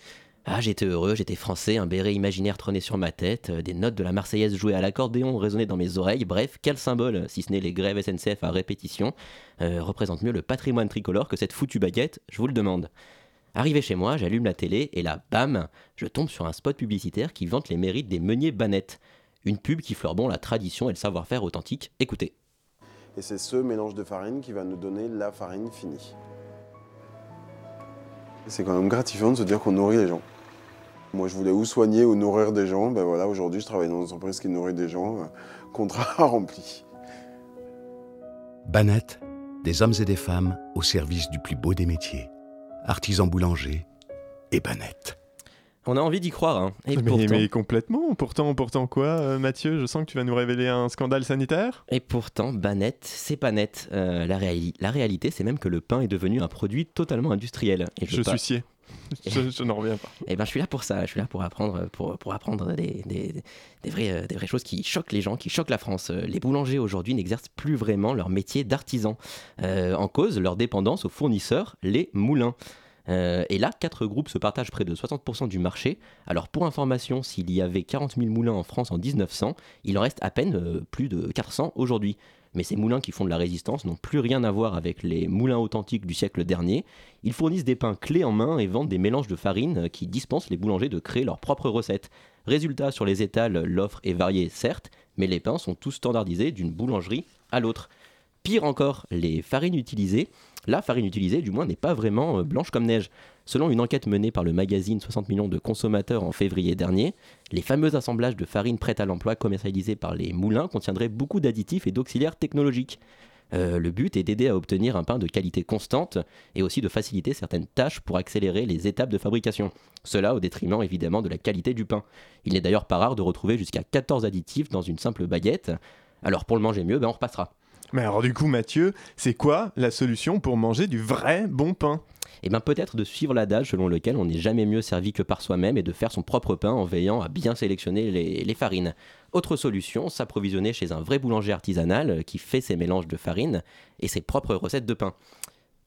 Ah, j'étais heureux, j'étais français, un béret imaginaire trônait sur ma tête, euh, des notes de la Marseillaise jouées à l'accordéon résonnaient dans mes oreilles. Bref, quel symbole, si ce n'est les grèves SNCF à répétition, euh, représente mieux le patrimoine tricolore que cette foutue baguette, je vous le demande. Arrivé chez moi, j'allume la télé et là, bam, je tombe sur un spot publicitaire qui vante les mérites des meuniers banettes. Une pub qui fleure bon la tradition et le savoir-faire authentique. Écoutez. Et c'est ce mélange de farine qui va nous donner la farine finie. C'est quand même gratifiant de se dire qu'on nourrit les gens. Moi, je voulais ou soigner ou nourrir des gens. Ben voilà, aujourd'hui, je travaille dans une entreprise qui nourrit des gens. Euh, contrat rempli. Banette, des hommes et des femmes au service du plus beau des métiers. Artisans boulangers et Banette. On a envie d'y croire. hein. Et mais, pourtant... mais complètement. Pourtant, pourtant quoi, euh, Mathieu? Je sens que tu vas nous révéler un scandale sanitaire. Et pourtant, net, c'est pas net. Euh, la, réali- la réalité, c'est même que le pain est devenu un produit totalement industriel. Et Je pas- suis scié. Je, n'en reviens pas. Eh ben, je suis là pour ça. Je suis là pour apprendre, pour, pour apprendre des, des, des, vraies, euh, des vraies choses qui choquent les gens, qui choquent la France. Euh, Les boulangers aujourd'hui n'exercent plus vraiment leur métier d'artisan. Euh, en cause, leur dépendance aux fournisseurs, les moulins. Et là, quatre groupes se partagent près de 60% du marché. Alors, pour information, s'il y avait 40 000 moulins en France en 1900, il en reste à peine plus de 400 aujourd'hui. Mais ces moulins qui font de la résistance n'ont plus rien à voir avec les moulins authentiques du siècle dernier. Ils fournissent des pains clés en main et vendent des mélanges de farine qui dispensent les boulangers de créer leurs propres recettes. Résultat, sur les étals, l'offre est variée, certes, mais les pains sont tous standardisés d'une boulangerie à l'autre. Pire encore, les farines utilisées, la farine utilisée du moins n'est pas vraiment euh, blanche comme neige. Selon une enquête menée par le magazine 60 millions de consommateurs en février dernier, les fameux assemblages de farine prête à l'emploi commercialisés par les moulins contiendraient beaucoup d'additifs et d'auxiliaires technologiques. Euh, le but est d'aider à obtenir un pain de qualité constante et aussi de faciliter certaines tâches pour accélérer les étapes de fabrication. Cela au détriment évidemment de la qualité du pain. Il n'est d'ailleurs pas rare de retrouver jusqu'à 14 additifs dans une simple baguette. Alors pour le manger mieux, ben on repassera. Mais alors du coup, Mathieu, c'est quoi la solution pour manger du vrai bon pain? Eh bien peut-être de suivre l'adage selon lequel on n'est jamais mieux servi que par soi-même et de faire son propre pain en veillant à bien sélectionner les, farines. Autre solution, s'approvisionner chez un vrai boulanger artisanal qui fait ses mélanges de farine et ses propres recettes de pain.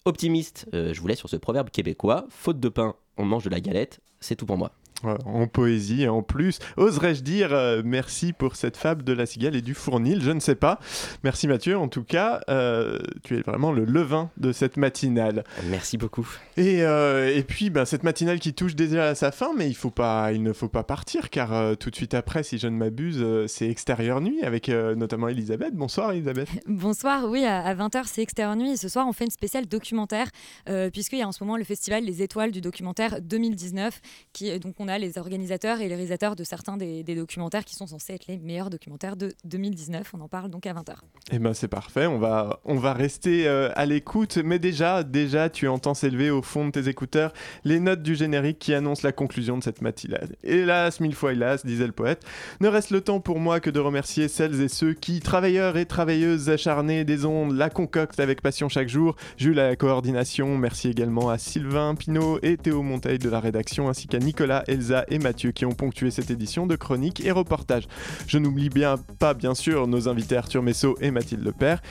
Optimiste, euh, je vous laisse sur ce proverbe québécois, faute de pain, on mange de la galette, c'est tout pour moi. Ouais, En poésie, en plus. Oserais-je dire euh, merci pour cette fable de la cigale et du fournil Je ne sais pas. Merci Mathieu, en tout cas, euh, tu es vraiment le levain de cette matinale. Merci beaucoup. Et, euh, et puis, ben, cette matinale qui touche déjà à sa fin, mais il, faut pas, il ne faut pas partir, car euh, tout de suite après, si je ne m'abuse, euh, c'est Extérieur Nuit, avec euh, notamment Elisabeth. Bonsoir Elisabeth. Bonsoir, oui, à 20h c'est Extérieur Nuit et ce soir on fait une spéciale documentaire euh, puisqu'il y a en ce moment le festival Les Étoiles du documentaire 2019 qui donc on a les organisateurs et les réalisateurs de certains des, des documentaires qui sont censés être les meilleurs documentaires de 2019. On en parle donc à 20h. Eh ben c'est parfait, on va, on va rester euh, à l'écoute, mais déjà, déjà, tu entends s'élever au fond de tes écouteurs les notes du générique qui annoncent la conclusion de cette matinale. Hélas, mille fois hélas, disait le poète, ne reste le temps pour moi que de remercier celles et ceux qui, travailleurs et travailleuses acharnés des ondes, la concoctent avec passion chaque jour. Jules à la coordination, merci également à Sylvain Pinault et Théo Monteil de la rédaction, ainsi qu'à Nicolas, Elsa et Mathieu qui ont ponctué cette édition de chroniques et reportages. Je n'oublie bien pas, bien sûr, nos invités Arthur Messot et Mathilde Lepère.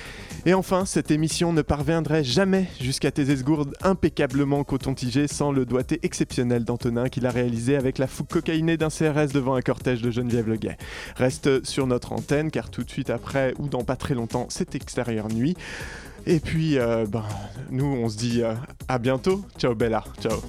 Et enfin, cette émission ne parviendrait jamais jusqu'à tes esgourdes impeccablement coton-tigées sans le doigté exceptionnel d'Antonin qui l'a réalisé avec la fougue cocaïnée d'un CRS devant un cortège de Geneviève Leguet. Reste sur notre antenne car tout de suite après ou dans pas très longtemps, c'est extérieure nuit. Et puis, euh, ben, nous, on se dit euh, à bientôt. Ciao Bella, ciao.